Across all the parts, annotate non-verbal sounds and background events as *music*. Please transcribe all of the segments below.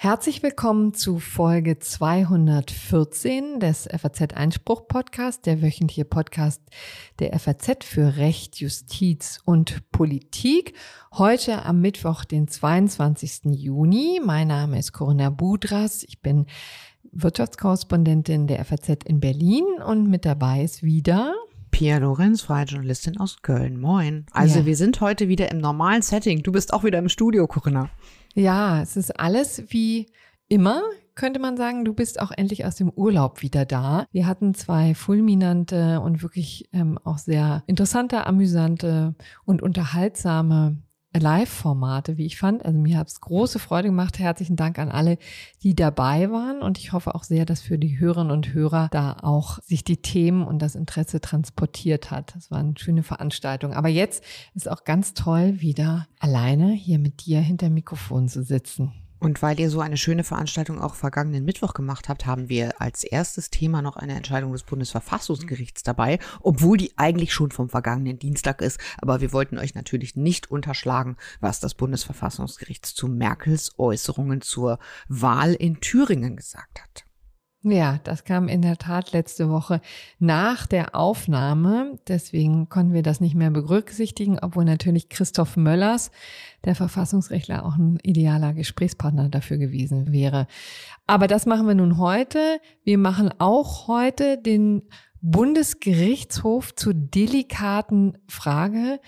Herzlich willkommen zu Folge 214 des FAZ Einspruch Podcast, der wöchentliche Podcast der FAZ für Recht, Justiz und Politik. Heute am Mittwoch, den 22. Juni. Mein Name ist Corinna Budras. Ich bin Wirtschaftskorrespondentin der FAZ in Berlin und mit dabei ist wieder Pia Lorenz, freie Journalistin aus Köln. Moin. Also ja. wir sind heute wieder im normalen Setting. Du bist auch wieder im Studio, Corinna. Ja, es ist alles wie immer, könnte man sagen. Du bist auch endlich aus dem Urlaub wieder da. Wir hatten zwei fulminante und wirklich ähm, auch sehr interessante, amüsante und unterhaltsame Live-Formate, wie ich fand. Also mir hat es große Freude gemacht. Herzlichen Dank an alle, die dabei waren. Und ich hoffe auch sehr, dass für die Hörerinnen und Hörer da auch sich die Themen und das Interesse transportiert hat. Das war eine schöne Veranstaltung. Aber jetzt ist auch ganz toll, wieder alleine hier mit dir hinter Mikrofon zu sitzen. Und weil ihr so eine schöne Veranstaltung auch vergangenen Mittwoch gemacht habt, haben wir als erstes Thema noch eine Entscheidung des Bundesverfassungsgerichts dabei, obwohl die eigentlich schon vom vergangenen Dienstag ist. Aber wir wollten euch natürlich nicht unterschlagen, was das Bundesverfassungsgericht zu Merkels Äußerungen zur Wahl in Thüringen gesagt hat. Ja, das kam in der Tat letzte Woche nach der Aufnahme. Deswegen konnten wir das nicht mehr berücksichtigen, obwohl natürlich Christoph Möllers, der Verfassungsrechtler, auch ein idealer Gesprächspartner dafür gewesen wäre. Aber das machen wir nun heute. Wir machen auch heute den Bundesgerichtshof zur delikaten Frage,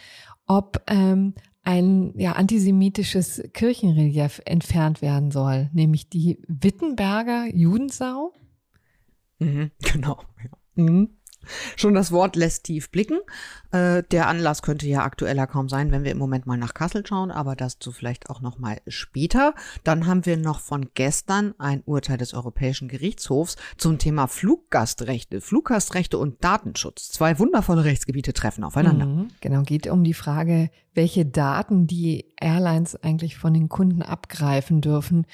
ob ähm, ein ja, antisemitisches Kirchenrelief entfernt werden soll, nämlich die Wittenberger Judensau. Mhm, *laughs* genau. Ja. Mhm. Schon das Wort lässt tief blicken. Äh, der Anlass könnte ja aktueller kaum sein, wenn wir im Moment mal nach Kassel schauen, aber das zu vielleicht auch noch mal später. Dann haben wir noch von gestern ein Urteil des Europäischen Gerichtshofs zum Thema Fluggastrechte, Fluggastrechte und Datenschutz. Zwei wundervolle Rechtsgebiete treffen aufeinander. Mhm, genau, geht um die Frage, welche Daten die Airlines eigentlich von den Kunden abgreifen dürfen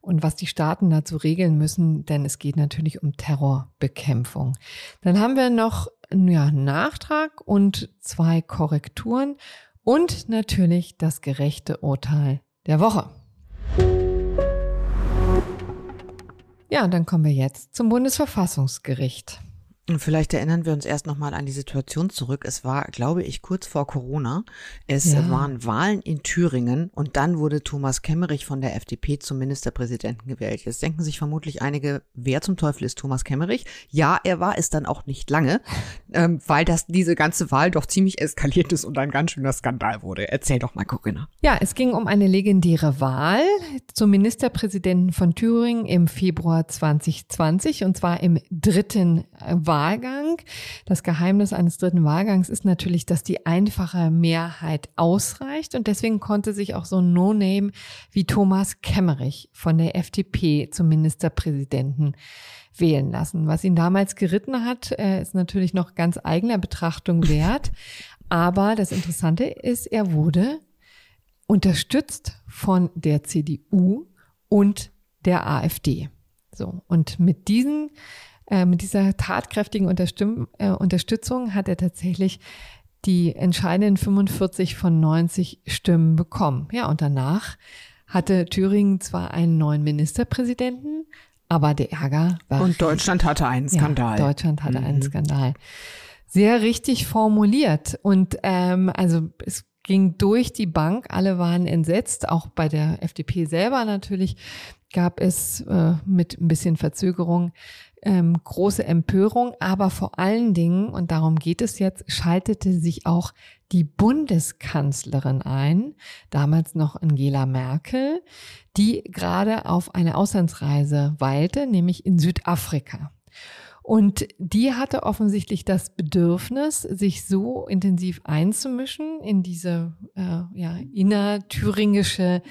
und was die Staaten dazu regeln müssen, denn es geht natürlich um Terrorbekämpfung. Dann haben wir noch ja, einen Nachtrag und zwei Korrekturen und natürlich das gerechte Urteil der Woche. Ja, und dann kommen wir jetzt zum Bundesverfassungsgericht. Vielleicht erinnern wir uns erst nochmal an die Situation zurück. Es war, glaube ich, kurz vor Corona. Es ja. waren Wahlen in Thüringen und dann wurde Thomas Kemmerich von der FDP zum Ministerpräsidenten gewählt. Jetzt denken sich vermutlich einige, wer zum Teufel ist Thomas Kemmerich? Ja, er war es dann auch nicht lange, *laughs* ähm, weil das diese ganze Wahl doch ziemlich eskaliert ist und ein ganz schöner Skandal wurde. Erzähl doch mal, Corinna. Ja, es ging um eine legendäre Wahl zum Ministerpräsidenten von Thüringen im Februar 2020 und zwar im dritten Wahl Wahlgang. Das Geheimnis eines dritten Wahlgangs ist natürlich, dass die einfache Mehrheit ausreicht und deswegen konnte sich auch so ein No-Name wie Thomas Kemmerich von der FDP zum Ministerpräsidenten wählen lassen. Was ihn damals geritten hat, äh, ist natürlich noch ganz eigener Betrachtung wert. Aber das Interessante ist, er wurde unterstützt von der CDU und der AfD. So. Und mit diesen äh, mit dieser tatkräftigen äh, Unterstützung hat er tatsächlich die entscheidenden 45 von 90 Stimmen bekommen. Ja, und danach hatte Thüringen zwar einen neuen Ministerpräsidenten, aber der Ärger war. Und Deutschland hatte einen Skandal. Ja, Deutschland hatte mhm. einen Skandal. Sehr richtig formuliert. Und ähm, also es ging durch die Bank, alle waren entsetzt, auch bei der FDP selber natürlich gab es äh, mit ein bisschen Verzögerung ähm, große Empörung, aber vor allen Dingen, und darum geht es jetzt, schaltete sich auch die Bundeskanzlerin ein, damals noch Angela Merkel, die gerade auf eine Auslandsreise weilte, nämlich in Südafrika. Und die hatte offensichtlich das Bedürfnis, sich so intensiv einzumischen in diese äh, ja, innerthüringische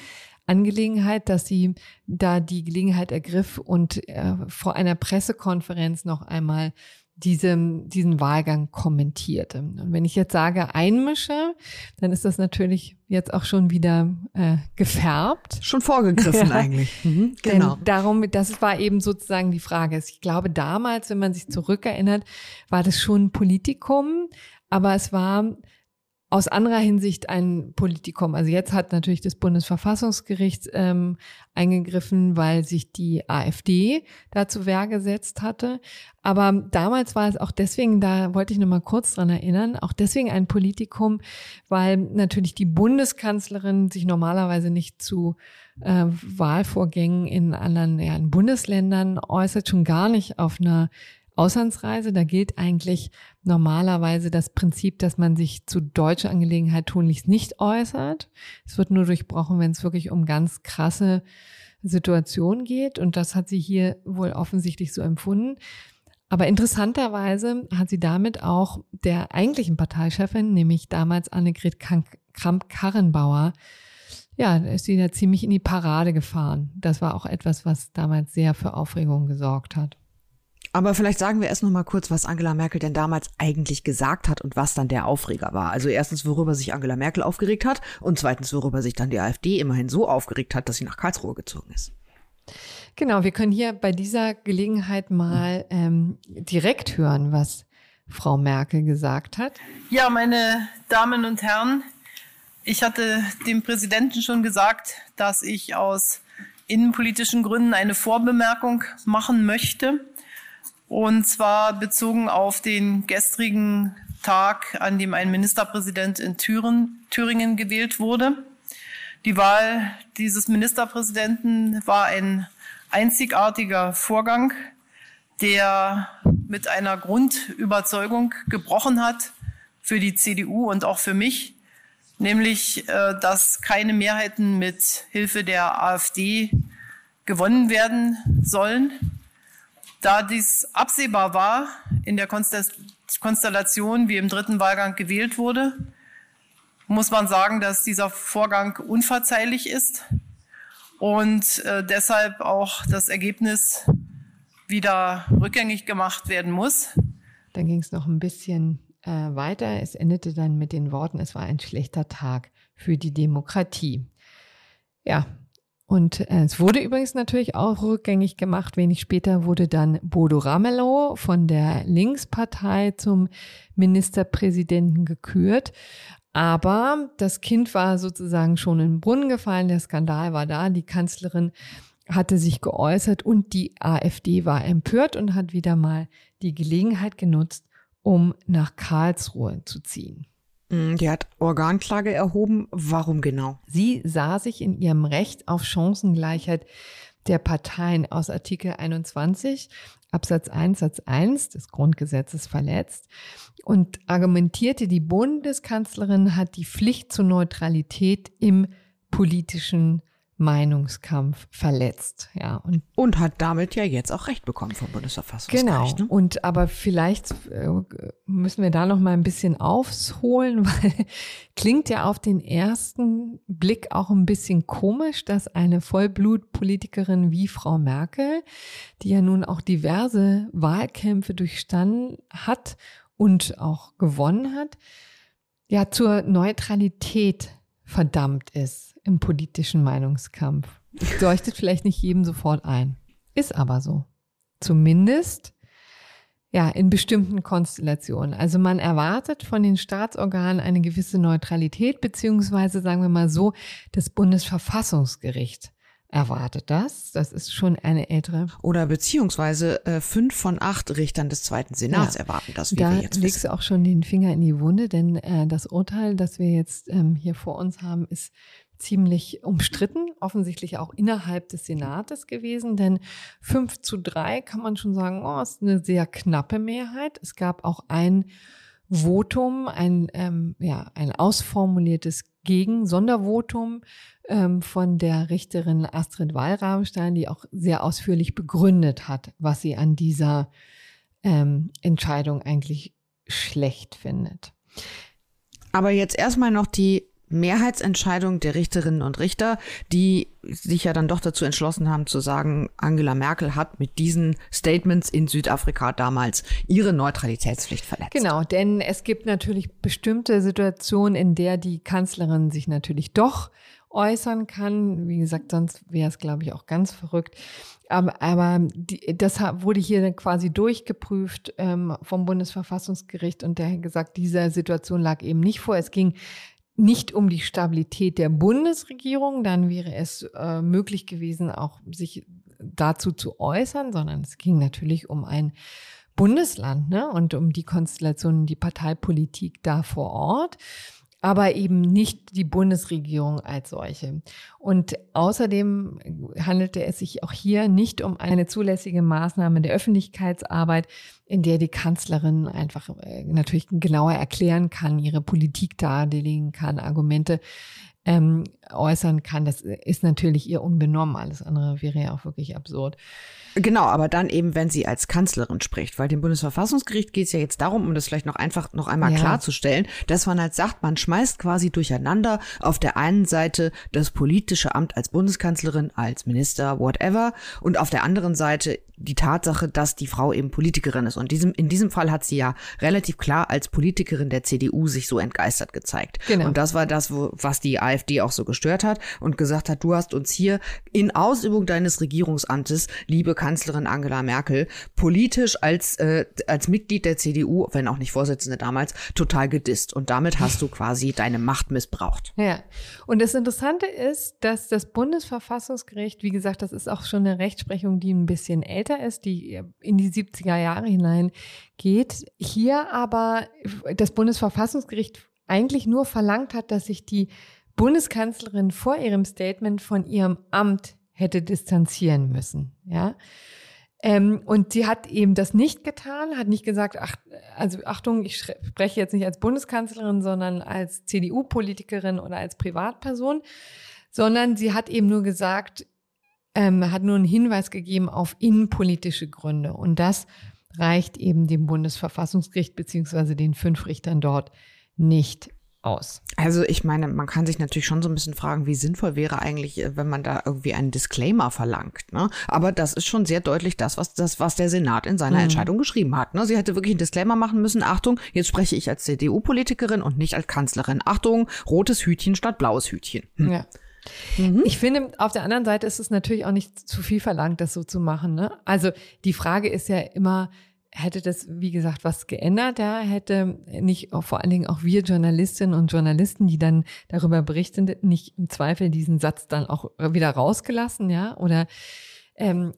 Angelegenheit, dass sie da die Gelegenheit ergriff und äh, vor einer Pressekonferenz noch einmal diesem, diesen Wahlgang kommentierte. Und wenn ich jetzt sage einmische, dann ist das natürlich jetzt auch schon wieder äh, gefärbt. Schon vorgegriffen *laughs* eigentlich. Mhm, genau. Denn darum, das war eben sozusagen die Frage. Ich glaube, damals, wenn man sich zurückerinnert, war das schon ein Politikum, aber es war aus anderer Hinsicht ein Politikum. Also jetzt hat natürlich das Bundesverfassungsgericht ähm, eingegriffen, weil sich die AfD dazu Wehr gesetzt hatte. Aber damals war es auch deswegen, da wollte ich noch mal kurz dran erinnern, auch deswegen ein Politikum, weil natürlich die Bundeskanzlerin sich normalerweise nicht zu äh, Wahlvorgängen in anderen ja, in Bundesländern äußert, schon gar nicht auf einer Auslandsreise. Da gilt eigentlich normalerweise das Prinzip, dass man sich zu deutscher Angelegenheit tunlichst nicht äußert. Es wird nur durchbrochen, wenn es wirklich um ganz krasse Situationen geht. Und das hat sie hier wohl offensichtlich so empfunden. Aber interessanterweise hat sie damit auch der eigentlichen Parteichefin, nämlich damals Annegret Kramp-Karrenbauer, ja, ist sie da ziemlich in die Parade gefahren. Das war auch etwas, was damals sehr für Aufregung gesorgt hat. Aber vielleicht sagen wir erst noch mal kurz, was Angela Merkel denn damals eigentlich gesagt hat und was dann der Aufreger war. Also erstens, worüber sich Angela Merkel aufgeregt hat und zweitens, worüber sich dann die AfD immerhin so aufgeregt hat, dass sie nach Karlsruhe gezogen ist. Genau, wir können hier bei dieser Gelegenheit mal ähm, direkt hören, was Frau Merkel gesagt hat. Ja, meine Damen und Herren, ich hatte dem Präsidenten schon gesagt, dass ich aus innenpolitischen Gründen eine Vorbemerkung machen möchte. Und zwar bezogen auf den gestrigen Tag, an dem ein Ministerpräsident in Thüringen, Thüringen gewählt wurde. Die Wahl dieses Ministerpräsidenten war ein einzigartiger Vorgang, der mit einer Grundüberzeugung gebrochen hat für die CDU und auch für mich, nämlich äh, dass keine Mehrheiten mit Hilfe der AfD gewonnen werden sollen. Da dies absehbar war in der Konstellation, wie im dritten Wahlgang gewählt wurde, muss man sagen, dass dieser Vorgang unverzeihlich ist und äh, deshalb auch das Ergebnis wieder rückgängig gemacht werden muss. Dann ging es noch ein bisschen äh, weiter. Es endete dann mit den Worten, es war ein schlechter Tag für die Demokratie. Ja, und äh, es wurde übrigens natürlich auch rückgängig gemacht. Wenig später wurde dann Bodo Ramelow von der Linkspartei zum Ministerpräsidenten gekürt. Aber das Kind war sozusagen schon in den Brunnen gefallen. Der Skandal war da. Die Kanzlerin hatte sich geäußert und die AfD war empört und hat wieder mal die Gelegenheit genutzt, um nach Karlsruhe zu ziehen. Mm, die hat Organklage erhoben. Warum genau? Sie sah sich in ihrem Recht auf Chancengleichheit der Parteien aus Artikel 21 Absatz 1 Satz 1 des Grundgesetzes verletzt und argumentierte, die Bundeskanzlerin hat die Pflicht zur Neutralität im politischen Meinungskampf verletzt. Ja, und, und hat damit ja jetzt auch Recht bekommen vom Bundesverfassungsgericht. Genau. Ne? Und aber vielleicht äh, müssen wir da noch mal ein bisschen aufholen, *laughs* weil klingt ja auf den ersten Blick auch ein bisschen komisch, dass eine Vollblutpolitikerin wie Frau Merkel, die ja nun auch diverse Wahlkämpfe durchstanden hat und auch gewonnen hat, ja zur Neutralität verdammt ist im politischen Meinungskampf. Leuchtet vielleicht nicht jedem sofort ein. Ist aber so. Zumindest ja, in bestimmten Konstellationen. Also man erwartet von den Staatsorganen eine gewisse Neutralität, beziehungsweise sagen wir mal so, das Bundesverfassungsgericht erwartet das. Das ist schon eine ältere. Oder beziehungsweise äh, fünf von acht Richtern des Zweiten Senats ja. erwarten das, wie da wir jetzt legst wissen. du auch schon den Finger in die Wunde, denn äh, das Urteil, das wir jetzt ähm, hier vor uns haben, ist ziemlich umstritten, offensichtlich auch innerhalb des Senates gewesen, denn fünf zu drei kann man schon sagen, oh, ist eine sehr knappe Mehrheit. Es gab auch ein Votum, ein, ähm, ja, ein ausformuliertes Gegen-Sondervotum ähm, von der Richterin Astrid Wallrabenstein, die auch sehr ausführlich begründet hat, was sie an dieser ähm, Entscheidung eigentlich schlecht findet. Aber jetzt erstmal noch die Mehrheitsentscheidung der Richterinnen und Richter, die sich ja dann doch dazu entschlossen haben zu sagen, Angela Merkel hat mit diesen Statements in Südafrika damals ihre Neutralitätspflicht verletzt. Genau, denn es gibt natürlich bestimmte Situationen, in der die Kanzlerin sich natürlich doch äußern kann. Wie gesagt, sonst wäre es, glaube ich, auch ganz verrückt. Aber, aber die, das wurde hier quasi durchgeprüft ähm, vom Bundesverfassungsgericht und der hat gesagt, diese Situation lag eben nicht vor. Es ging nicht um die Stabilität der Bundesregierung, dann wäre es äh, möglich gewesen, auch sich dazu zu äußern, sondern es ging natürlich um ein Bundesland ne? und um die Konstellation, die Parteipolitik da vor Ort aber eben nicht die Bundesregierung als solche. Und außerdem handelte es sich auch hier nicht um eine zulässige Maßnahme der Öffentlichkeitsarbeit, in der die Kanzlerin einfach äh, natürlich genauer erklären kann, ihre Politik darlegen kann, Argumente ähm, äußern kann. Das ist natürlich ihr unbenommen. Alles andere wäre ja auch wirklich absurd. Genau, aber dann eben, wenn sie als Kanzlerin spricht, weil dem Bundesverfassungsgericht geht es ja jetzt darum, um das vielleicht noch einfach noch einmal ja. klarzustellen, dass man halt sagt, man schmeißt quasi durcheinander auf der einen Seite das politische Amt als Bundeskanzlerin, als Minister, whatever, und auf der anderen Seite die Tatsache, dass die Frau eben Politikerin ist. Und diesem, in diesem Fall hat sie ja relativ klar als Politikerin der CDU sich so entgeistert gezeigt. Genau. Und das war das, wo, was die AfD auch so gestört hat und gesagt hat, du hast uns hier in Ausübung deines Regierungsamtes, liebe Kanzlerin Angela Merkel, politisch als, äh, als Mitglied der CDU, wenn auch nicht Vorsitzende damals, total gedisst. Und damit hast du quasi deine Macht missbraucht. Ja. Und das Interessante ist, dass das Bundesverfassungsgericht, wie gesagt, das ist auch schon eine Rechtsprechung, die ein bisschen älter ist, die in die 70er Jahre hinein geht. Hier aber das Bundesverfassungsgericht eigentlich nur verlangt hat, dass sich die Bundeskanzlerin vor ihrem Statement von ihrem Amt hätte distanzieren müssen, ja. Ähm, und sie hat eben das nicht getan, hat nicht gesagt, ach, also Achtung, ich spreche jetzt nicht als Bundeskanzlerin, sondern als CDU-Politikerin oder als Privatperson, sondern sie hat eben nur gesagt, ähm, hat nur einen Hinweis gegeben auf innenpolitische Gründe. Und das reicht eben dem Bundesverfassungsgericht beziehungsweise den fünf Richtern dort nicht aus. Also ich meine, man kann sich natürlich schon so ein bisschen fragen, wie sinnvoll wäre eigentlich, äh, wenn man da irgendwie einen Disclaimer verlangt. Ne? Aber das ist schon sehr deutlich das, was, das, was der Senat in seiner mhm. Entscheidung geschrieben hat. Ne? Sie hätte wirklich einen Disclaimer machen müssen. Achtung, jetzt spreche ich als CDU-Politikerin und nicht als Kanzlerin. Achtung, rotes Hütchen statt blaues Hütchen. Hm. Ja. Mhm. Ich finde, auf der anderen Seite ist es natürlich auch nicht zu viel verlangt, das so zu machen. Ne? Also die Frage ist ja immer, hätte das, wie gesagt, was geändert? Ja, hätte nicht vor allen Dingen auch wir Journalistinnen und Journalisten, die dann darüber berichten, nicht im Zweifel diesen Satz dann auch wieder rausgelassen, ja? Oder ähm,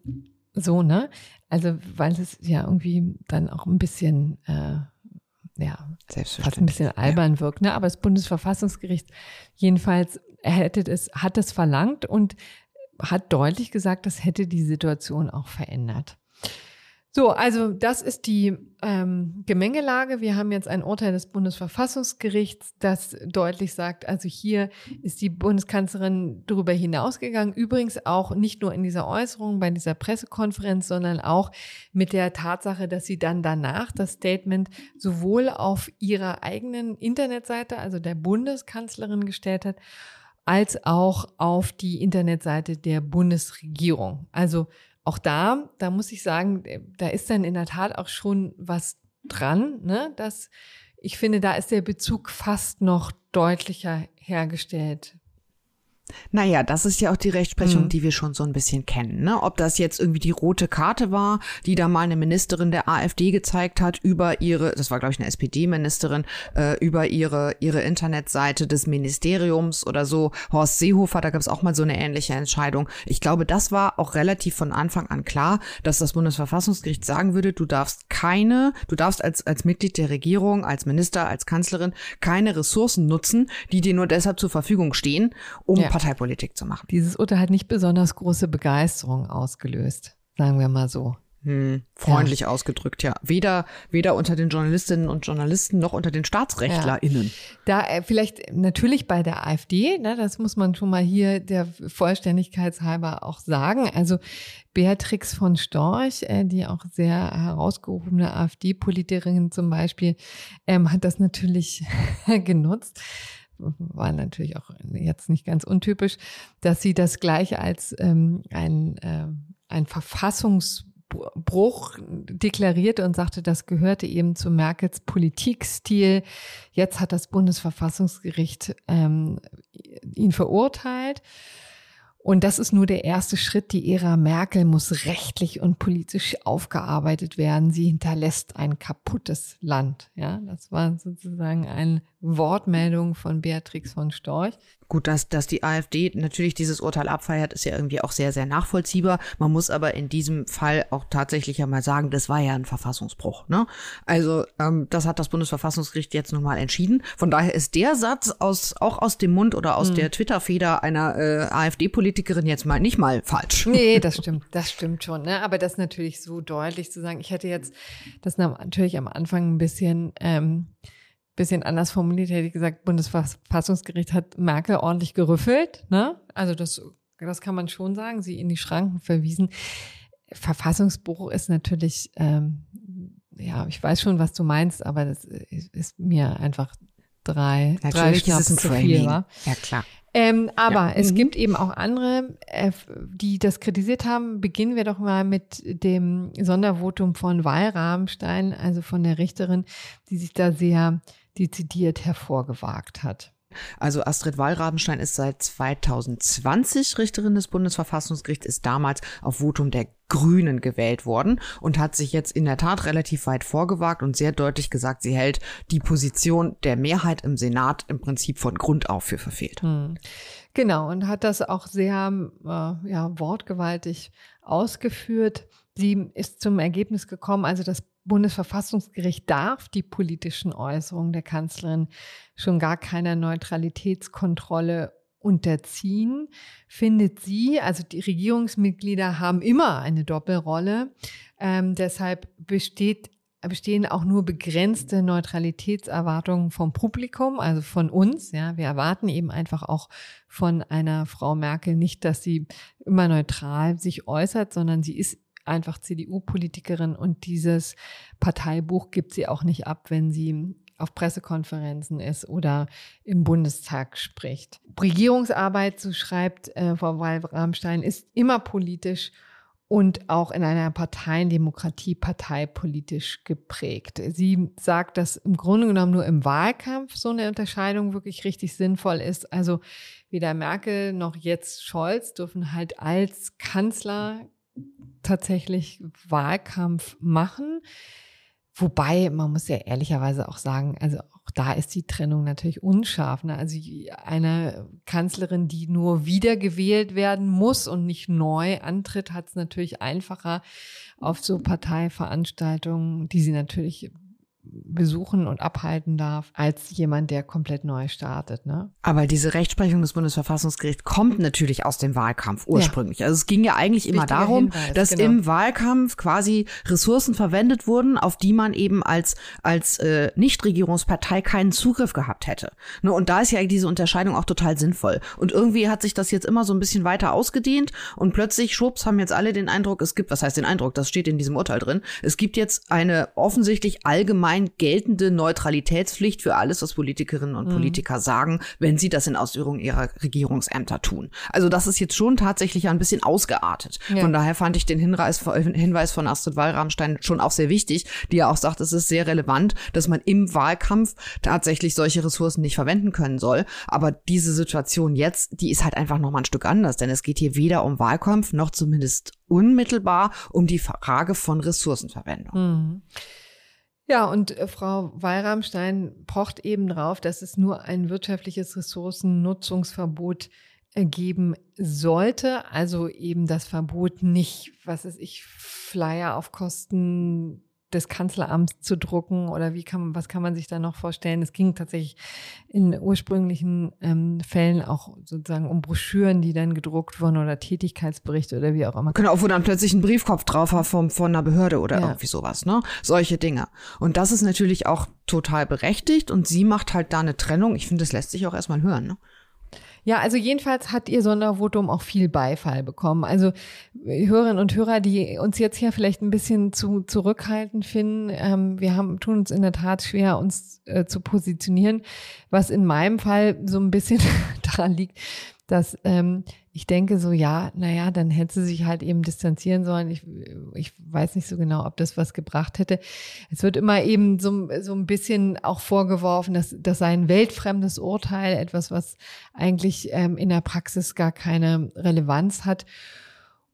so, ne? Also, weil es ja irgendwie dann auch ein bisschen äh, ja, fast ein bisschen albern ja. wirkt. Ne? Aber das Bundesverfassungsgericht jedenfalls hätte es, hat es verlangt und hat deutlich gesagt, das hätte die Situation auch verändert. So, also das ist die ähm, Gemengelage. Wir haben jetzt ein Urteil des Bundesverfassungsgerichts, das deutlich sagt, also hier ist die Bundeskanzlerin darüber hinausgegangen. Übrigens auch nicht nur in dieser Äußerung bei dieser Pressekonferenz, sondern auch mit der Tatsache, dass sie dann danach das Statement sowohl auf ihrer eigenen Internetseite, also der Bundeskanzlerin gestellt hat, als auch auf die Internetseite der Bundesregierung. Also auch da, da muss ich sagen, da ist dann in der Tat auch schon was dran, ne? dass ich finde, da ist der Bezug fast noch deutlicher hergestellt naja, das ist ja auch die Rechtsprechung, mhm. die wir schon so ein bisschen kennen. Ne? Ob das jetzt irgendwie die rote Karte war, die da mal eine Ministerin der AfD gezeigt hat über ihre, das war glaube ich eine SPD-Ministerin, äh, über ihre ihre Internetseite des Ministeriums oder so. Horst Seehofer, da gab es auch mal so eine ähnliche Entscheidung. Ich glaube, das war auch relativ von Anfang an klar, dass das Bundesverfassungsgericht sagen würde, du darfst keine, du darfst als als Mitglied der Regierung, als Minister, als Kanzlerin keine Ressourcen nutzen, die dir nur deshalb zur Verfügung stehen, um ja. Parteipolitik zu machen. Dieses Urteil hat nicht besonders große Begeisterung ausgelöst, sagen wir mal so. Hm, freundlich ja. ausgedrückt, ja. Weder, weder unter den Journalistinnen und Journalisten noch unter den StaatsrechtlerInnen. Ja. Da äh, vielleicht natürlich bei der AfD, ne, das muss man schon mal hier der Vollständigkeitshalber auch sagen. Also Beatrix von Storch, äh, die auch sehr herausgehobene AfD-Politikerin zum Beispiel, ähm, hat das natürlich *laughs* genutzt war natürlich auch jetzt nicht ganz untypisch, dass sie das gleich als ähm, ein, äh, ein Verfassungsbruch deklarierte und sagte, das gehörte eben zu Merkels Politikstil. Jetzt hat das Bundesverfassungsgericht ähm, ihn verurteilt. Und das ist nur der erste Schritt. Die Ära Merkel muss rechtlich und politisch aufgearbeitet werden. Sie hinterlässt ein kaputtes Land. Ja, das war sozusagen eine Wortmeldung von Beatrix von Storch. Gut, dass, dass die AfD natürlich dieses Urteil abfeiert, ist ja irgendwie auch sehr, sehr nachvollziehbar. Man muss aber in diesem Fall auch tatsächlich ja mal sagen, das war ja ein Verfassungsbruch. Ne? Also ähm, das hat das Bundesverfassungsgericht jetzt nun mal entschieden. Von daher ist der Satz aus, auch aus dem Mund oder aus mhm. der Twitter-Feder einer äh, AfD-Politikerin jetzt mal nicht mal falsch. Nee, *laughs* das stimmt, das stimmt schon. Ne? Aber das natürlich so deutlich zu sagen, ich hätte jetzt das natürlich am Anfang ein bisschen ähm, bisschen anders formuliert, hätte ich gesagt, Bundesverfassungsgericht hat Merkel ordentlich gerüffelt. Ne? Also das, das kann man schon sagen, sie in die Schranken verwiesen. Verfassungsbruch ist natürlich, ähm, ja, ich weiß schon, was du meinst, aber das ist mir einfach drei, natürlich drei Schnaps zu viel war. Ja, klar. Ähm, aber ja. es mhm. gibt eben auch andere, äh, die das kritisiert haben. Beginnen wir doch mal mit dem Sondervotum von Wahlrahmenstein, also von der Richterin, die sich da sehr dezidiert hervorgewagt hat. Also Astrid Wallrabenstein ist seit 2020 Richterin des Bundesverfassungsgerichts, ist damals auf Votum der Grünen gewählt worden und hat sich jetzt in der Tat relativ weit vorgewagt und sehr deutlich gesagt, sie hält die Position der Mehrheit im Senat im Prinzip von Grund auf für verfehlt. Hm. Genau, und hat das auch sehr äh, ja, wortgewaltig ausgeführt. Sie ist zum Ergebnis gekommen, also das Bundesverfassungsgericht darf die politischen Äußerungen der Kanzlerin schon gar keiner Neutralitätskontrolle unterziehen, findet sie, also die Regierungsmitglieder haben immer eine Doppelrolle. Ähm, deshalb besteht, bestehen auch nur begrenzte Neutralitätserwartungen vom Publikum, also von uns. Ja, wir erwarten eben einfach auch von einer Frau Merkel nicht, dass sie immer neutral sich äußert, sondern sie ist einfach CDU-Politikerin und dieses Parteibuch gibt sie auch nicht ab, wenn sie auf Pressekonferenzen ist oder im Bundestag spricht. Regierungsarbeit, so schreibt äh, Frau Wallrammstein, ist immer politisch und auch in einer Parteiendemokratie parteipolitisch geprägt. Sie sagt, dass im Grunde genommen nur im Wahlkampf so eine Unterscheidung wirklich richtig sinnvoll ist. Also weder Merkel noch jetzt Scholz dürfen halt als Kanzler tatsächlich Wahlkampf machen. Wobei, man muss ja ehrlicherweise auch sagen, also auch da ist die Trennung natürlich unscharf. Ne? Also eine Kanzlerin, die nur wiedergewählt werden muss und nicht neu antritt, hat es natürlich einfacher auf so Parteiveranstaltungen, die sie natürlich besuchen und abhalten darf, als jemand, der komplett neu startet. Ne? Aber diese Rechtsprechung des Bundesverfassungsgerichts kommt natürlich aus dem Wahlkampf ursprünglich. Ja. Also es ging ja eigentlich immer darum, Hinweis, dass genau. im Wahlkampf quasi Ressourcen verwendet wurden, auf die man eben als, als äh, Nichtregierungspartei keinen Zugriff gehabt hätte. Ne? Und da ist ja diese Unterscheidung auch total sinnvoll. Und irgendwie hat sich das jetzt immer so ein bisschen weiter ausgedehnt und plötzlich, schwupps, haben jetzt alle den Eindruck, es gibt, was heißt den Eindruck, das steht in diesem Urteil drin, es gibt jetzt eine offensichtlich allgemeine allgemein geltende Neutralitätspflicht für alles, was Politikerinnen und mhm. Politiker sagen, wenn sie das in Ausübung ihrer Regierungsämter tun. Also das ist jetzt schon tatsächlich ein bisschen ausgeartet. Ja. Von daher fand ich den Hinweis, Hinweis von Astrid Wallrammstein schon auch sehr wichtig, die ja auch sagt, es ist sehr relevant, dass man im Wahlkampf tatsächlich solche Ressourcen nicht verwenden können soll. Aber diese Situation jetzt, die ist halt einfach noch mal ein Stück anders, denn es geht hier weder um Wahlkampf noch zumindest unmittelbar um die Frage von Ressourcenverwendung. Mhm. Ja, und äh, Frau Wallramstein pocht eben drauf, dass es nur ein wirtschaftliches Ressourcennutzungsverbot äh, geben sollte. Also eben das Verbot nicht, was ist ich, Flyer auf Kosten des Kanzleramts zu drucken oder wie kann man, was kann man sich da noch vorstellen? Es ging tatsächlich in ursprünglichen ähm, Fällen auch sozusagen um Broschüren, die dann gedruckt wurden oder Tätigkeitsberichte oder wie auch immer. Genau, wo dann plötzlich ein Briefkopf drauf war von, von einer Behörde oder ja. irgendwie sowas, ne? Solche Dinge. Und das ist natürlich auch total berechtigt und sie macht halt da eine Trennung. Ich finde, das lässt sich auch erstmal hören, ne? Ja, also jedenfalls hat ihr Sondervotum auch viel Beifall bekommen. Also Hörerinnen und Hörer, die uns jetzt hier vielleicht ein bisschen zu zurückhaltend finden, ähm, wir haben tun uns in der Tat schwer, uns äh, zu positionieren, was in meinem Fall so ein bisschen *laughs* daran liegt, dass ähm, ich denke so, ja, naja, dann hätte sie sich halt eben distanzieren sollen. Ich, ich weiß nicht so genau, ob das was gebracht hätte. Es wird immer eben so, so ein bisschen auch vorgeworfen, dass das sei ein weltfremdes Urteil, etwas, was eigentlich ähm, in der Praxis gar keine Relevanz hat.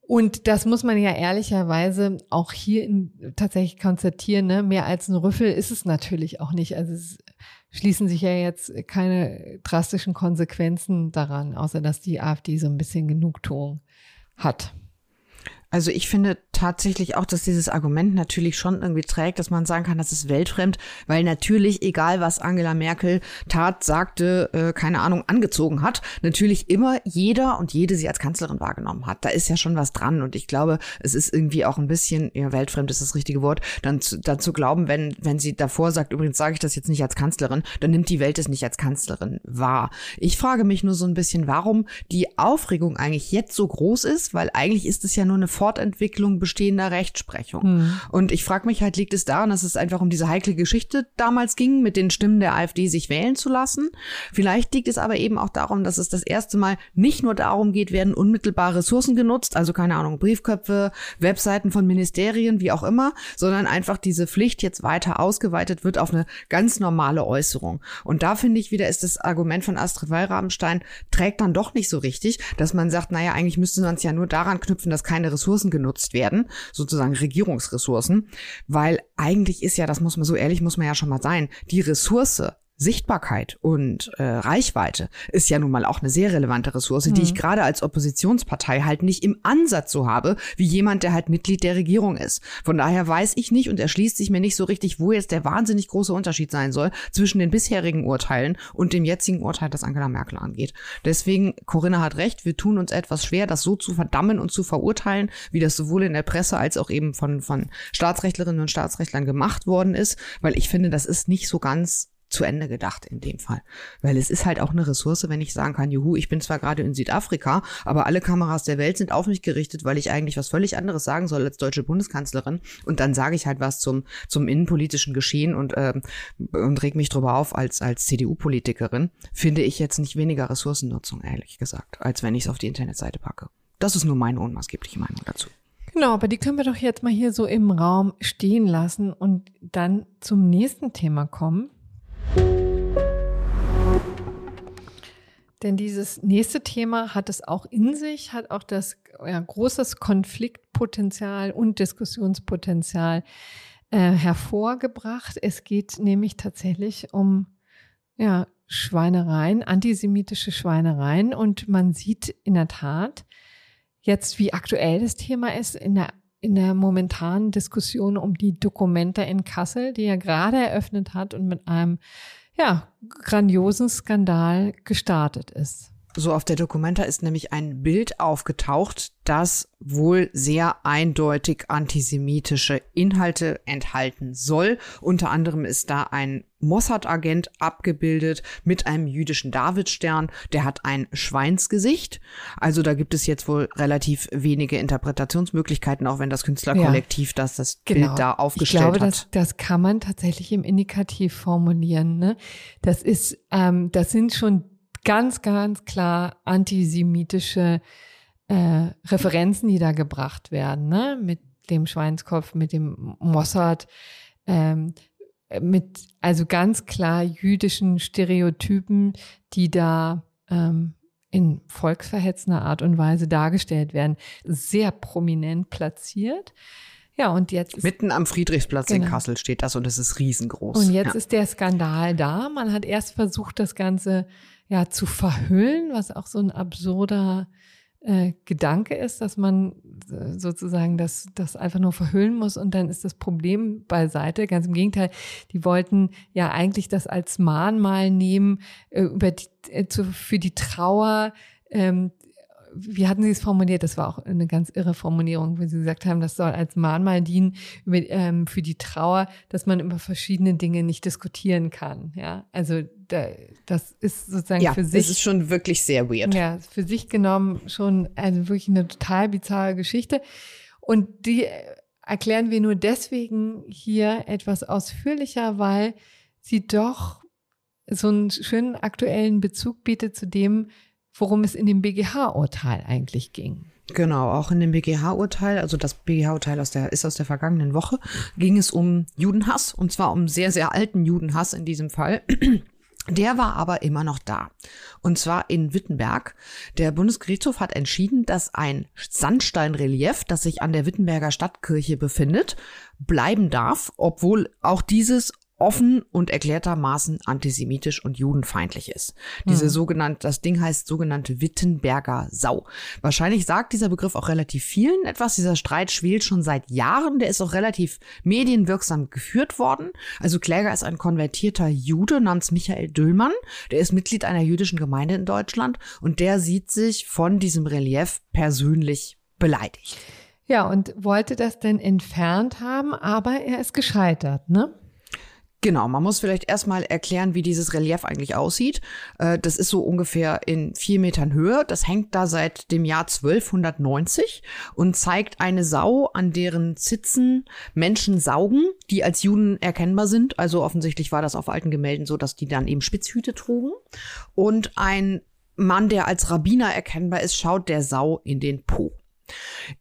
Und das muss man ja ehrlicherweise auch hier in, tatsächlich konstatieren. Ne? Mehr als ein Rüffel ist es natürlich auch nicht. Also es schließen sich ja jetzt keine drastischen Konsequenzen daran, außer dass die AfD so ein bisschen Genugtuung hat. Also ich finde tatsächlich auch, dass dieses Argument natürlich schon irgendwie trägt, dass man sagen kann, das ist weltfremd, weil natürlich, egal was Angela Merkel tat, sagte, äh, keine Ahnung, angezogen hat, natürlich immer jeder und jede sie als Kanzlerin wahrgenommen hat. Da ist ja schon was dran und ich glaube, es ist irgendwie auch ein bisschen, ja, weltfremd ist das richtige Wort, dann zu, dann zu glauben, wenn, wenn sie davor sagt, übrigens sage ich das jetzt nicht als Kanzlerin, dann nimmt die Welt es nicht als Kanzlerin wahr. Ich frage mich nur so ein bisschen, warum die Aufregung eigentlich jetzt so groß ist, weil eigentlich ist es ja nur eine Fortentwicklung bestehender Rechtsprechung. Hm. Und ich frage mich halt, liegt es daran, dass es einfach um diese heikle Geschichte damals ging, mit den Stimmen der AfD sich wählen zu lassen? Vielleicht liegt es aber eben auch darum, dass es das erste Mal nicht nur darum geht, werden unmittelbar Ressourcen genutzt, also keine Ahnung, Briefköpfe, Webseiten von Ministerien, wie auch immer, sondern einfach diese Pflicht jetzt weiter ausgeweitet wird auf eine ganz normale Äußerung. Und da finde ich wieder, ist das Argument von Astrid Wallrabenstein trägt dann doch nicht so richtig, dass man sagt, naja, eigentlich müsste man es ja nur daran knüpfen, dass keine Ressourcen genutzt werden werden, sozusagen Regierungsressourcen, weil eigentlich ist ja, das muss man so ehrlich muss man ja schon mal sein, die Ressource Sichtbarkeit und äh, Reichweite ist ja nun mal auch eine sehr relevante Ressource, mhm. die ich mhm. gerade als Oppositionspartei halt nicht im Ansatz so habe, wie jemand, der halt Mitglied der Regierung ist. Von daher weiß ich nicht und erschließt sich mir nicht so richtig, wo jetzt der wahnsinnig große Unterschied sein soll zwischen den bisherigen Urteilen und dem jetzigen Urteil, das Angela Merkel angeht. Deswegen, Corinna hat recht, wir tun uns etwas schwer, das so zu verdammen und zu verurteilen, wie das sowohl in der Presse als auch eben von, von Staatsrechtlerinnen und Staatsrechtlern gemacht worden ist, weil ich finde, das ist nicht so ganz zu Ende gedacht in dem Fall. Weil es ist halt auch eine Ressource, wenn ich sagen kann, juhu, ich bin zwar gerade in Südafrika, aber alle Kameras der Welt sind auf mich gerichtet, weil ich eigentlich was völlig anderes sagen soll als deutsche Bundeskanzlerin. Und dann sage ich halt was zum, zum innenpolitischen Geschehen und, ähm, und reg mich drüber auf als, als CDU-Politikerin. Finde ich jetzt nicht weniger Ressourcennutzung, ehrlich gesagt, als wenn ich es auf die Internetseite packe. Das ist nur meine unmaßgebliche Meinung dazu. Genau, aber die können wir doch jetzt mal hier so im Raum stehen lassen und dann zum nächsten Thema kommen. Denn dieses nächste Thema hat es auch in sich, hat auch das ja, großes Konfliktpotenzial und Diskussionspotenzial äh, hervorgebracht. Es geht nämlich tatsächlich um ja, Schweinereien, antisemitische Schweinereien. Und man sieht in der Tat jetzt, wie aktuell das Thema ist in der in der momentanen Diskussion um die Dokumente in Kassel, die er gerade eröffnet hat und mit einem ja, grandiosen Skandal gestartet ist. So auf der Dokumenta ist nämlich ein Bild aufgetaucht, das wohl sehr eindeutig antisemitische Inhalte enthalten soll. Unter anderem ist da ein Mossad-Agent abgebildet mit einem jüdischen Davidstern. Der hat ein Schweinsgesicht. Also da gibt es jetzt wohl relativ wenige Interpretationsmöglichkeiten, auch wenn das Künstlerkollektiv ja, das, das genau. Bild da aufgestellt hat. Ich glaube, hat. Das, das kann man tatsächlich im Indikativ formulieren. Ne? Das ist, ähm, das sind schon ganz, ganz klar antisemitische äh, Referenzen, die da gebracht werden, ne? Mit dem Schweinskopf, mit dem Mossad, ähm, mit also ganz klar jüdischen Stereotypen, die da ähm, in volksverhetzender Art und Weise dargestellt werden, sehr prominent platziert. Ja, und jetzt Mitten am Friedrichsplatz genau. in Kassel steht das und es ist riesengroß. Und jetzt ja. ist der Skandal da. Man hat erst versucht, das Ganze ja zu verhüllen, was auch so ein absurder äh, Gedanke ist, dass man äh, sozusagen das, das einfach nur verhüllen muss und dann ist das Problem beiseite. Ganz im Gegenteil, die wollten ja eigentlich das als Mahnmal nehmen äh, über die, äh, zu, für die Trauer ähm, wie hatten Sie es formuliert? Das war auch eine ganz irre Formulierung, wo Sie gesagt haben, das soll als Mahnmal dienen über, ähm, für die Trauer, dass man über verschiedene Dinge nicht diskutieren kann. Ja, also da, das ist sozusagen ja, für sich. Das ist schon wirklich sehr weird. Ja, für sich genommen schon also wirklich eine total bizarre Geschichte. Und die erklären wir nur deswegen hier etwas ausführlicher, weil sie doch so einen schönen aktuellen Bezug bietet zu dem, worum es in dem BGH-Urteil eigentlich ging. Genau, auch in dem BGH-Urteil, also das BGH-Urteil aus der, ist aus der vergangenen Woche, ging es um Judenhass und zwar um sehr, sehr alten Judenhass in diesem Fall. Der war aber immer noch da. Und zwar in Wittenberg. Der Bundesgerichtshof hat entschieden, dass ein Sandsteinrelief, das sich an der Wittenberger Stadtkirche befindet, bleiben darf, obwohl auch dieses offen und erklärtermaßen antisemitisch und judenfeindlich ist. Diese hm. sogenannte, das Ding heißt sogenannte Wittenberger Sau. Wahrscheinlich sagt dieser Begriff auch relativ vielen etwas. Dieser Streit schwelt schon seit Jahren. Der ist auch relativ medienwirksam geführt worden. Also Kläger ist ein konvertierter Jude namens Michael Döllmann. Der ist Mitglied einer jüdischen Gemeinde in Deutschland und der sieht sich von diesem Relief persönlich beleidigt. Ja, und wollte das denn entfernt haben, aber er ist gescheitert, ne? Genau, man muss vielleicht erstmal erklären, wie dieses Relief eigentlich aussieht. Äh, das ist so ungefähr in vier Metern Höhe. Das hängt da seit dem Jahr 1290 und zeigt eine Sau, an deren Zitzen Menschen saugen, die als Juden erkennbar sind. Also offensichtlich war das auf alten Gemälden so, dass die dann eben Spitzhüte trugen. Und ein Mann, der als Rabbiner erkennbar ist, schaut der Sau in den Po.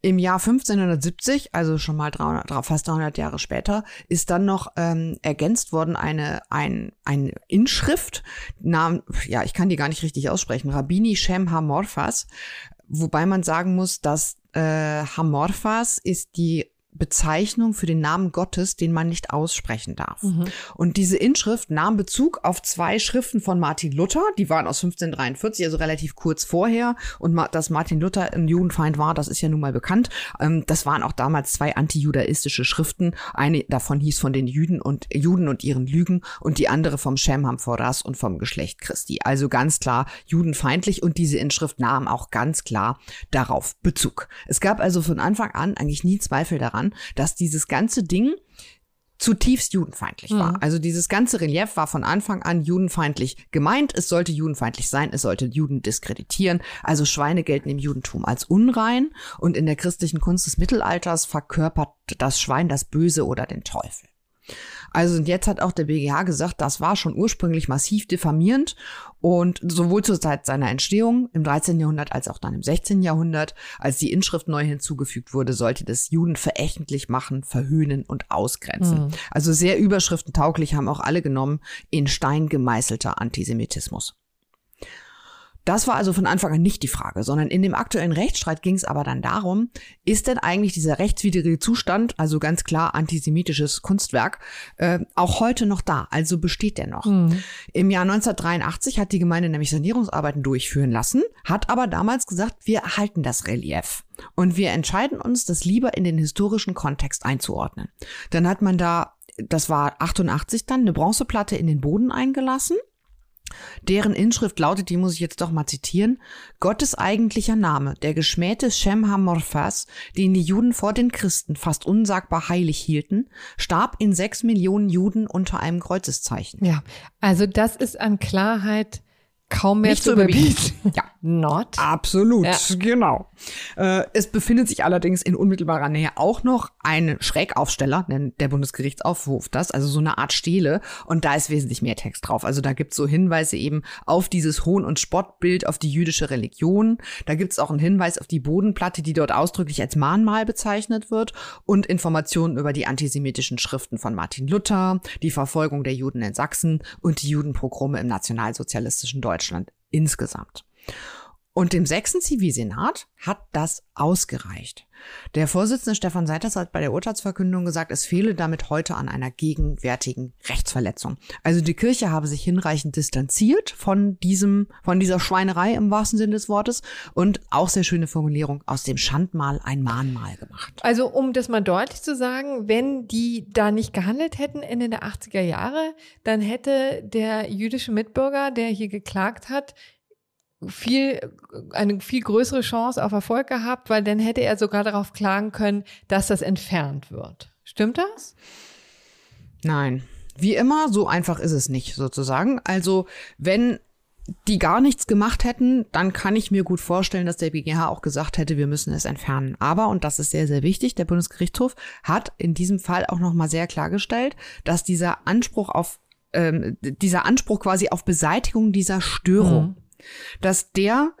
Im Jahr 1570, also schon mal 300, fast 300 Jahre später, ist dann noch ähm, ergänzt worden eine, ein, eine Inschrift, Namen, ja, ich kann die gar nicht richtig aussprechen, Rabbini Shem Hamorphas, wobei man sagen muss, dass äh, Hamorphas ist die Bezeichnung für den Namen Gottes, den man nicht aussprechen darf. Mhm. Und diese Inschrift nahm Bezug auf zwei Schriften von Martin Luther, die waren aus 1543, also relativ kurz vorher. Und dass Martin Luther ein Judenfeind war, das ist ja nun mal bekannt. Ähm, das waren auch damals zwei antijudaistische Schriften. Eine davon hieß von den Juden und Juden und ihren Lügen und die andere vom Shemham Foras und vom Geschlecht Christi. Also ganz klar judenfeindlich und diese Inschrift nahm auch ganz klar darauf Bezug. Es gab also von Anfang an eigentlich nie Zweifel daran, dass dieses ganze Ding zutiefst judenfeindlich war. Mhm. Also dieses ganze Relief war von Anfang an judenfeindlich gemeint. Es sollte judenfeindlich sein, es sollte Juden diskreditieren. Also Schweine gelten im Judentum als unrein und in der christlichen Kunst des Mittelalters verkörpert das Schwein das Böse oder den Teufel. Also und jetzt hat auch der BGH gesagt, das war schon ursprünglich massiv diffamierend und sowohl zur Zeit seiner Entstehung im 13. Jahrhundert als auch dann im 16. Jahrhundert, als die Inschrift neu hinzugefügt wurde, sollte das Juden verächtlich machen, verhöhnen und ausgrenzen. Mhm. Also sehr überschriftentauglich haben auch alle genommen in Stein gemeißelter Antisemitismus. Das war also von Anfang an nicht die Frage, sondern in dem aktuellen Rechtsstreit ging es aber dann darum, ist denn eigentlich dieser rechtswidrige Zustand, also ganz klar antisemitisches Kunstwerk, äh, auch heute noch da? Also besteht der noch? Mhm. Im Jahr 1983 hat die Gemeinde nämlich Sanierungsarbeiten durchführen lassen, hat aber damals gesagt, wir erhalten das Relief. Und wir entscheiden uns, das lieber in den historischen Kontext einzuordnen. Dann hat man da, das war 88 dann, eine Bronzeplatte in den Boden eingelassen Deren Inschrift lautet, die muss ich jetzt doch mal zitieren, Gottes eigentlicher Name, der geschmähte Shem HaMorphas, den die Juden vor den Christen fast unsagbar heilig hielten, starb in sechs Millionen Juden unter einem Kreuzeszeichen. Ja, also das ist an Klarheit kaum mehr Nicht zu überbieten. Ja, not. Absolut, ja. genau. Äh, es befindet sich allerdings in unmittelbarer Nähe auch noch ein Schrägaufsteller, nennt der Bundesgerichtsaufruf das, also so eine Art Stele. Und da ist wesentlich mehr Text drauf. Also da gibt's so Hinweise eben auf dieses Hohn- und Spottbild, auf die jüdische Religion. Da gibt's auch einen Hinweis auf die Bodenplatte, die dort ausdrücklich als Mahnmal bezeichnet wird und Informationen über die antisemitischen Schriften von Martin Luther, die Verfolgung der Juden in Sachsen und die Judenpogrome im nationalsozialistischen Deutschland insgesamt. Und dem sechsten Zivilsenat hat das ausgereicht. Der Vorsitzende Stefan Seiters hat bei der Urteilsverkündung gesagt, es fehle damit heute an einer gegenwärtigen Rechtsverletzung. Also die Kirche habe sich hinreichend distanziert von diesem, von dieser Schweinerei im wahrsten Sinne des Wortes und auch sehr schöne Formulierung aus dem Schandmal ein Mahnmal gemacht. Also um das mal deutlich zu sagen, wenn die da nicht gehandelt hätten Ende der 80er Jahre, dann hätte der jüdische Mitbürger, der hier geklagt hat, viel, eine viel größere Chance auf Erfolg gehabt, weil dann hätte er sogar darauf klagen können, dass das entfernt wird. Stimmt das? Nein. Wie immer, so einfach ist es nicht sozusagen. Also wenn die gar nichts gemacht hätten, dann kann ich mir gut vorstellen, dass der BGH auch gesagt hätte, wir müssen es entfernen. Aber, und das ist sehr, sehr wichtig, der Bundesgerichtshof hat in diesem Fall auch nochmal sehr klargestellt, dass dieser Anspruch auf, ähm, dieser Anspruch quasi auf Beseitigung dieser Störung, mhm. Dass der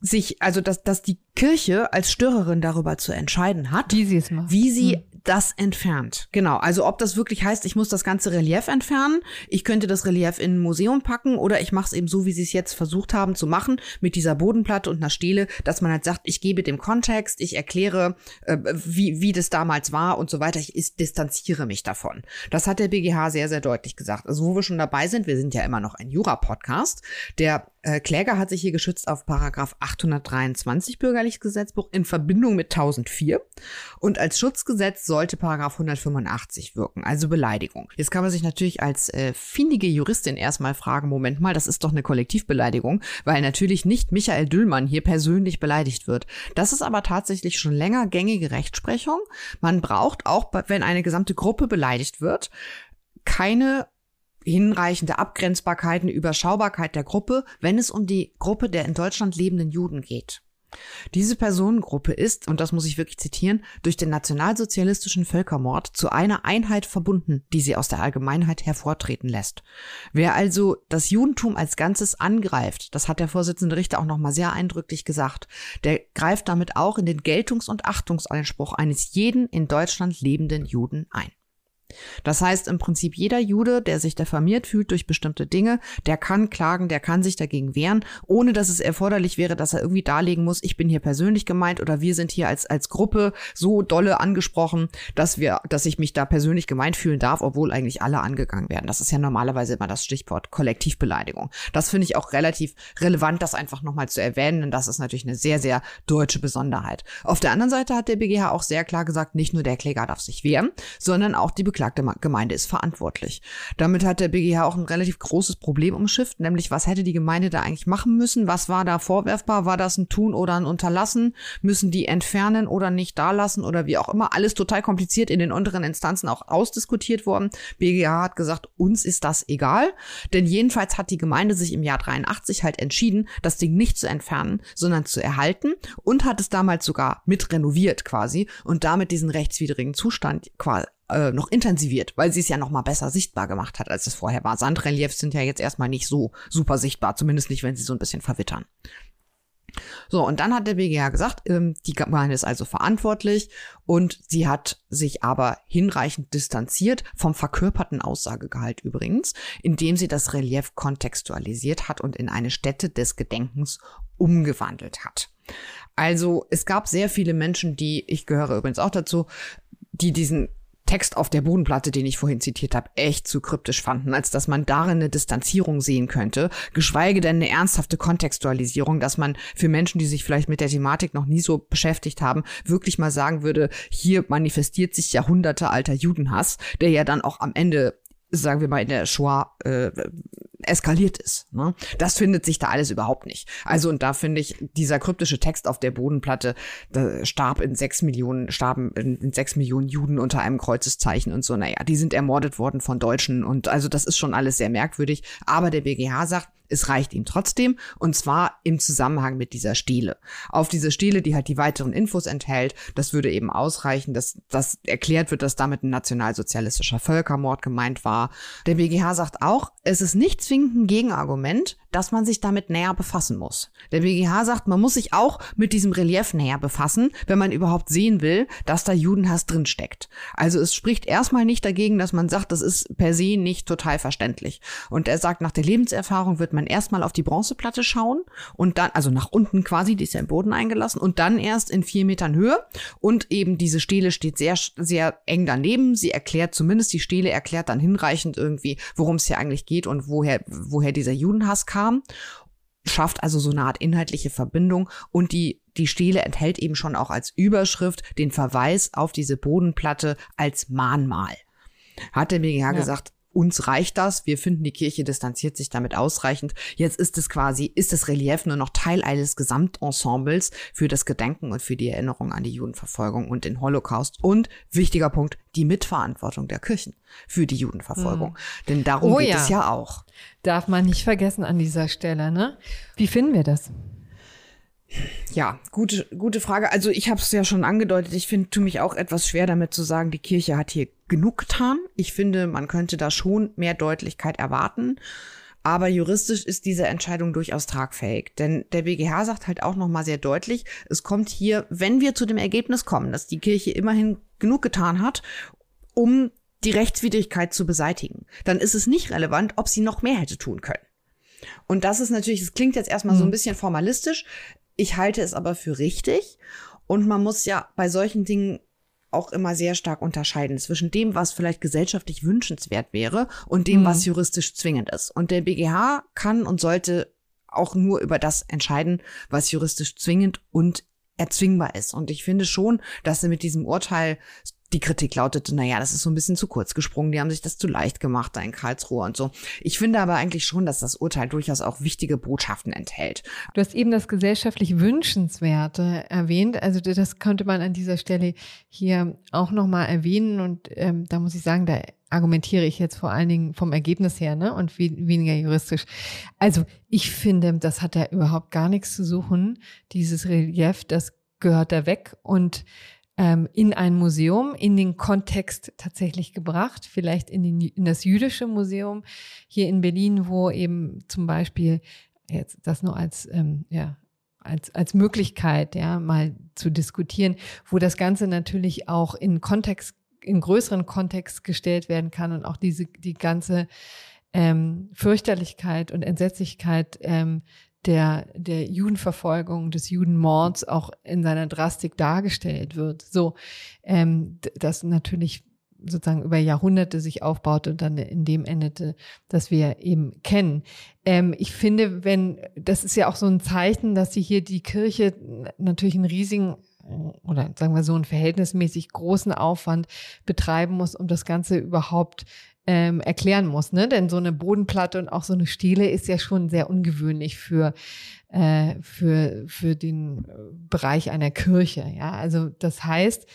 sich, also dass, dass die Kirche als Störerin darüber zu entscheiden hat, wie sie es macht. Wie sie hm das entfernt. Genau. Also ob das wirklich heißt, ich muss das ganze Relief entfernen, ich könnte das Relief in ein Museum packen oder ich mache es eben so, wie sie es jetzt versucht haben zu machen, mit dieser Bodenplatte und einer Stele, dass man halt sagt, ich gebe dem Kontext, ich erkläre, äh, wie, wie das damals war und so weiter, ich, ich distanziere mich davon. Das hat der BGH sehr, sehr deutlich gesagt. Also wo wir schon dabei sind, wir sind ja immer noch ein Jura-Podcast, der äh, Kläger hat sich hier geschützt auf Paragraph 823 Bürgerliches Gesetzbuch in Verbindung mit 1004 und als Schutzgesetz sollte Paragraph 185 wirken, also Beleidigung. Jetzt kann man sich natürlich als äh, findige Juristin erstmal fragen, Moment mal, das ist doch eine Kollektivbeleidigung, weil natürlich nicht Michael Düllmann hier persönlich beleidigt wird. Das ist aber tatsächlich schon länger gängige Rechtsprechung. Man braucht auch, wenn eine gesamte Gruppe beleidigt wird, keine hinreichende Abgrenzbarkeit, eine Überschaubarkeit der Gruppe, wenn es um die Gruppe der in Deutschland lebenden Juden geht. Diese Personengruppe ist, und das muss ich wirklich zitieren, durch den nationalsozialistischen Völkermord zu einer Einheit verbunden, die sie aus der Allgemeinheit hervortreten lässt. Wer also das Judentum als Ganzes angreift, das hat der Vorsitzende Richter auch nochmal sehr eindrücklich gesagt, der greift damit auch in den Geltungs- und Achtungsanspruch eines jeden in Deutschland lebenden Juden ein. Das heißt im Prinzip jeder Jude, der sich diffamiert fühlt durch bestimmte Dinge, der kann klagen, der kann sich dagegen wehren, ohne dass es erforderlich wäre, dass er irgendwie darlegen muss, ich bin hier persönlich gemeint oder wir sind hier als als Gruppe so dolle angesprochen, dass wir, dass ich mich da persönlich gemeint fühlen darf, obwohl eigentlich alle angegangen werden. Das ist ja normalerweise immer das Stichwort Kollektivbeleidigung. Das finde ich auch relativ relevant, das einfach nochmal zu erwähnen, denn das ist natürlich eine sehr sehr deutsche Besonderheit. Auf der anderen Seite hat der BGH auch sehr klar gesagt, nicht nur der Kläger darf sich wehren, sondern auch die Beklagten beklagte Gemeinde ist verantwortlich. Damit hat der BGH auch ein relativ großes Problem umschifft, nämlich was hätte die Gemeinde da eigentlich machen müssen? Was war da vorwerfbar? War das ein Tun oder ein Unterlassen? Müssen die entfernen oder nicht dalassen oder wie auch immer? Alles total kompliziert in den unteren Instanzen auch ausdiskutiert worden. BGH hat gesagt, uns ist das egal, denn jedenfalls hat die Gemeinde sich im Jahr 83 halt entschieden, das Ding nicht zu entfernen, sondern zu erhalten und hat es damals sogar mit renoviert quasi und damit diesen rechtswidrigen Zustand quasi äh, noch intensiviert, weil sie es ja noch mal besser sichtbar gemacht hat, als es vorher war. Sandreliefs sind ja jetzt erstmal nicht so super sichtbar, zumindest nicht, wenn sie so ein bisschen verwittern. So, und dann hat der BGH gesagt, ähm, die Gemeinde ist also verantwortlich und sie hat sich aber hinreichend distanziert vom verkörperten Aussagegehalt übrigens, indem sie das Relief kontextualisiert hat und in eine Stätte des Gedenkens umgewandelt hat. Also es gab sehr viele Menschen, die, ich gehöre übrigens auch dazu, die diesen Text auf der Bodenplatte, den ich vorhin zitiert habe, echt zu kryptisch fanden, als dass man darin eine Distanzierung sehen könnte, geschweige denn eine ernsthafte Kontextualisierung, dass man für Menschen, die sich vielleicht mit der Thematik noch nie so beschäftigt haben, wirklich mal sagen würde, hier manifestiert sich jahrhundertealter Judenhass, der ja dann auch am Ende sagen wir mal, in der Shoah äh, eskaliert ist. Ne? Das findet sich da alles überhaupt nicht. Also und da finde ich, dieser kryptische Text auf der Bodenplatte, da starb in sechs Millionen, starben in, in sechs Millionen Juden unter einem Kreuzeszeichen und so. Naja, die sind ermordet worden von Deutschen und also das ist schon alles sehr merkwürdig. Aber der BGH sagt, es reicht ihm trotzdem und zwar im Zusammenhang mit dieser Stele. Auf diese Stele, die halt die weiteren Infos enthält, das würde eben ausreichen, dass das erklärt wird, dass damit ein nationalsozialistischer Völkermord gemeint Der BGH sagt auch, es ist nicht zwingend ein Gegenargument, dass man sich damit näher befassen muss. Der BGH sagt, man muss sich auch mit diesem Relief näher befassen, wenn man überhaupt sehen will, dass da Judenhass drinsteckt. Also es spricht erstmal nicht dagegen, dass man sagt, das ist per se nicht total verständlich. Und er sagt, nach der Lebenserfahrung wird man erstmal auf die Bronzeplatte schauen und dann, also nach unten quasi, die ist ja im Boden eingelassen und dann erst in vier Metern Höhe und eben diese Stele steht sehr, sehr eng daneben. Sie erklärt, zumindest die Stele erklärt dann hinreichend irgendwie, worum es hier eigentlich geht und woher, woher dieser Judenhass kam kam, schafft also so eine Art inhaltliche Verbindung und die die Stele enthält eben schon auch als Überschrift den Verweis auf diese Bodenplatte als Mahnmal. Hat der BGH ja. gesagt, uns reicht das, wir finden, die Kirche distanziert sich damit ausreichend. Jetzt ist es quasi, ist das Relief nur noch Teil eines Gesamtensembles für das Gedenken und für die Erinnerung an die Judenverfolgung und den Holocaust. Und wichtiger Punkt, die Mitverantwortung der Kirchen für die Judenverfolgung. Mhm. Denn darum oh, geht ja. es ja auch. Darf man nicht vergessen an dieser Stelle, ne? Wie finden wir das? Ja, gute, gute Frage. Also ich habe es ja schon angedeutet, ich finde, tu mich auch etwas schwer damit zu sagen, die Kirche hat hier genug getan. Ich finde, man könnte da schon mehr Deutlichkeit erwarten. Aber juristisch ist diese Entscheidung durchaus tragfähig. Denn der BGH sagt halt auch nochmal sehr deutlich, es kommt hier, wenn wir zu dem Ergebnis kommen, dass die Kirche immerhin genug getan hat, um die Rechtswidrigkeit zu beseitigen, dann ist es nicht relevant, ob sie noch mehr hätte tun können. Und das ist natürlich, das klingt jetzt erstmal so ein bisschen formalistisch. Ich halte es aber für richtig. Und man muss ja bei solchen Dingen auch immer sehr stark unterscheiden zwischen dem, was vielleicht gesellschaftlich wünschenswert wäre und dem, mhm. was juristisch zwingend ist. Und der BGH kann und sollte auch nur über das entscheiden, was juristisch zwingend und erzwingbar ist. Und ich finde schon, dass er mit diesem Urteil die Kritik lautete, naja, das ist so ein bisschen zu kurz gesprungen, die haben sich das zu leicht gemacht da in Karlsruhe und so. Ich finde aber eigentlich schon, dass das Urteil durchaus auch wichtige Botschaften enthält. Du hast eben das gesellschaftlich Wünschenswerte erwähnt. Also das könnte man an dieser Stelle hier auch nochmal erwähnen und ähm, da muss ich sagen, da argumentiere ich jetzt vor allen Dingen vom Ergebnis her ne, und weniger juristisch. Also ich finde, das hat da überhaupt gar nichts zu suchen. Dieses Relief, das gehört da weg und ähm, in ein Museum, in den Kontext tatsächlich gebracht, vielleicht in, den, in das jüdische Museum hier in Berlin, wo eben zum Beispiel jetzt das nur als ähm, ja als, als Möglichkeit, ja, mal zu diskutieren, wo das Ganze natürlich auch in Kontext, in größeren Kontext gestellt werden kann und auch diese, die ganze ähm, Fürchterlichkeit und Entsetzlichkeit ähm, der, der Judenverfolgung, des Judenmords auch in seiner Drastik dargestellt wird. So, ähm, das natürlich sozusagen über Jahrhunderte sich aufbaut und dann in dem endete, das wir eben kennen. Ähm, ich finde, wenn, das ist ja auch so ein Zeichen, dass sie hier die Kirche natürlich einen riesigen oder sagen wir so einen verhältnismäßig großen Aufwand betreiben muss, um das Ganze überhaupt ähm, erklären muss, ne? Denn so eine Bodenplatte und auch so eine Stele ist ja schon sehr ungewöhnlich für äh, für für den Bereich einer Kirche. Ja, also das heißt,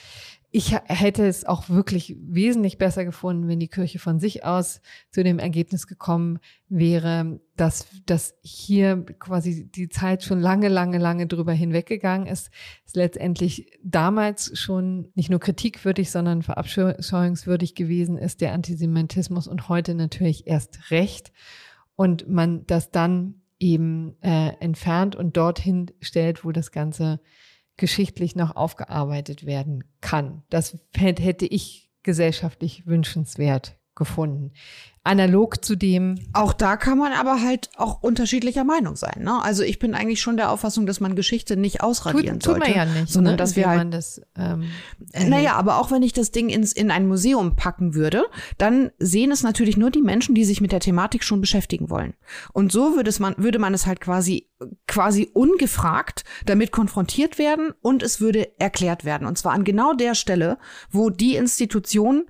ich hätte es auch wirklich wesentlich besser gefunden, wenn die Kirche von sich aus zu dem Ergebnis gekommen wäre, dass, dass hier quasi die Zeit schon lange, lange, lange drüber hinweggegangen ist. Es letztendlich damals schon nicht nur kritikwürdig, sondern verabscheuungswürdig gewesen ist, der Antisemitismus und heute natürlich erst recht. Und man das dann eben äh, entfernt und dorthin stellt, wo das Ganze geschichtlich noch aufgearbeitet werden kann. Das hätte ich gesellschaftlich wünschenswert gefunden. Analog zu dem. Auch da kann man aber halt auch unterschiedlicher Meinung sein. Ne? Also ich bin eigentlich schon der Auffassung, dass man Geschichte nicht ausradieren tut, tut sollte, man ja nicht, sondern ne? dass wir halt. Das, ähm, naja, aber auch wenn ich das Ding ins in ein Museum packen würde, dann sehen es natürlich nur die Menschen, die sich mit der Thematik schon beschäftigen wollen. Und so würde es man würde man es halt quasi quasi ungefragt damit konfrontiert werden und es würde erklärt werden. Und zwar an genau der Stelle, wo die Institution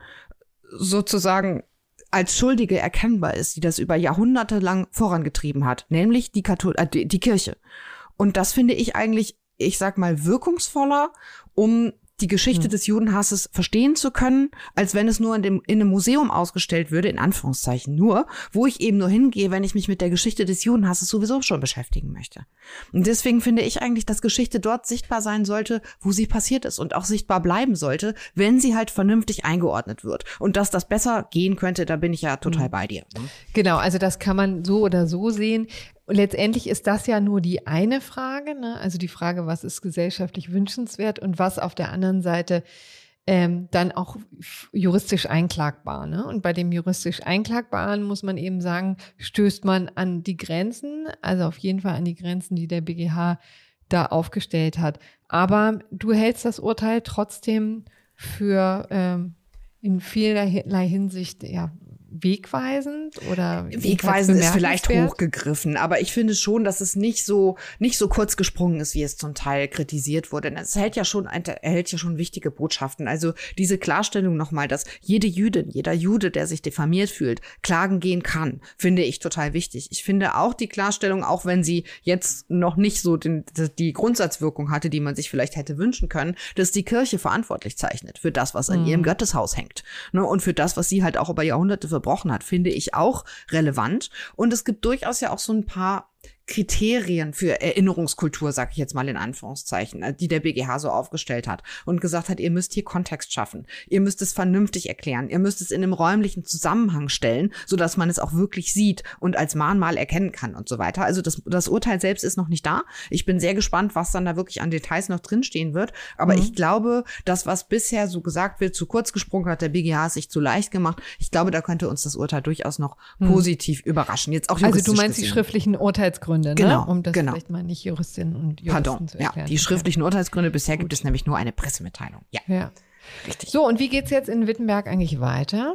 sozusagen als Schuldige erkennbar ist, die das über Jahrhunderte lang vorangetrieben hat, nämlich die, Kathol äh, die, die Kirche. Und das finde ich eigentlich, ich sag mal, wirkungsvoller, um die Geschichte hm. des Judenhasses verstehen zu können, als wenn es nur in, dem, in einem Museum ausgestellt würde, in Anführungszeichen nur, wo ich eben nur hingehe, wenn ich mich mit der Geschichte des Judenhasses sowieso schon beschäftigen möchte. Und deswegen finde ich eigentlich, dass Geschichte dort sichtbar sein sollte, wo sie passiert ist und auch sichtbar bleiben sollte, wenn sie halt vernünftig eingeordnet wird. Und dass das besser gehen könnte, da bin ich ja total hm. bei dir. Genau, also das kann man so oder so sehen. Und letztendlich ist das ja nur die eine Frage, ne? also die Frage, was ist gesellschaftlich wünschenswert und was auf der anderen Seite ähm, dann auch juristisch einklagbar. Ne? Und bei dem juristisch Einklagbaren muss man eben sagen, stößt man an die Grenzen, also auf jeden Fall an die Grenzen, die der BGH da aufgestellt hat. Aber du hältst das Urteil trotzdem für ähm, in vielerlei Hinsicht ja wegweisend oder wegweisend ist vielleicht hochgegriffen, aber ich finde schon, dass es nicht so nicht so kurz gesprungen ist, wie es zum Teil kritisiert wurde. Es hält ja schon erhält ja schon wichtige Botschaften. Also diese Klarstellung nochmal, dass jede Jüdin, jeder Jude, der sich diffamiert fühlt, klagen gehen kann, finde ich total wichtig. Ich finde auch die Klarstellung, auch wenn sie jetzt noch nicht so den, die Grundsatzwirkung hatte, die man sich vielleicht hätte wünschen können, dass die Kirche verantwortlich zeichnet für das, was an mhm. ihrem Gotteshaus hängt. Ne, und für das, was sie halt auch über Jahrhunderte verbrochen hat, finde ich auch relevant. Und es gibt durchaus ja auch so ein paar Kriterien für Erinnerungskultur, sag ich jetzt mal in Anführungszeichen, äh, die der BGH so aufgestellt hat und gesagt hat, ihr müsst hier Kontext schaffen, ihr müsst es vernünftig erklären, ihr müsst es in einem räumlichen Zusammenhang stellen, so dass man es auch wirklich sieht und als Mahnmal erkennen kann und so weiter. Also das, das Urteil selbst ist noch nicht da. Ich bin sehr gespannt, was dann da wirklich an Details noch drinstehen wird. Aber mhm. ich glaube, das, was bisher so gesagt wird, zu kurz gesprungen hat, der BGH es sich zu leicht gemacht. Ich glaube, da könnte uns das Urteil durchaus noch mhm. positiv überraschen. Jetzt auch Also du meinst gesehen. die schriftlichen Urteilsgründe Urteilsgründe, genau, ne? um das genau. vielleicht mal nicht Juristinnen und Juristen Pardon, zu erklären. Ja, die schriftlichen Urteilsgründe, bisher Gut. gibt es nämlich nur eine Pressemitteilung. Ja. ja. Richtig. So, und wie geht's jetzt in Wittenberg eigentlich weiter?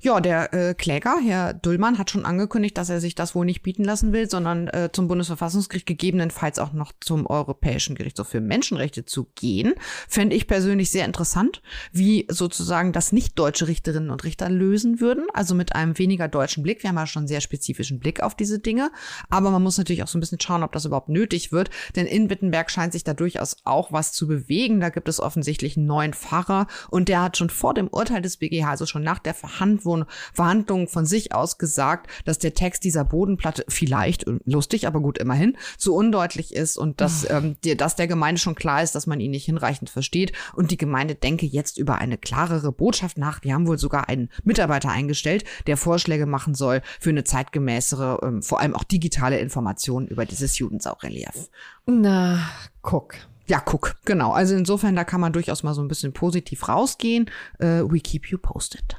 Ja, der äh, Kläger, Herr Dullmann, hat schon angekündigt, dass er sich das wohl nicht bieten lassen will, sondern äh, zum Bundesverfassungsgericht gegebenenfalls auch noch zum Europäischen Gerichtshof für Menschenrechte zu gehen. Fände ich persönlich sehr interessant, wie sozusagen das nicht deutsche Richterinnen und Richter lösen würden, also mit einem weniger deutschen Blick. Wir haben ja schon einen sehr spezifischen Blick auf diese Dinge, aber man muss natürlich auch so ein bisschen schauen, ob das überhaupt nötig wird, denn in Wittenberg scheint sich da durchaus auch was zu bewegen. Da gibt es offensichtlich einen neuen Pfarrer und der hat schon vor dem Urteil des BGH, also schon nach der Verhandlung von sich aus gesagt, dass der Text dieser Bodenplatte vielleicht, lustig, aber gut immerhin, zu undeutlich ist und dass, ah. ähm, die, dass der Gemeinde schon klar ist, dass man ihn nicht hinreichend versteht. Und die Gemeinde denke jetzt über eine klarere Botschaft nach. Die haben wohl sogar einen Mitarbeiter eingestellt, der Vorschläge machen soll für eine zeitgemäßere, ähm, vor allem auch digitale Information über dieses Judensaurelief. Na, guck. Ja, guck, genau. Also insofern, da kann man durchaus mal so ein bisschen positiv rausgehen. Uh, we keep you posted.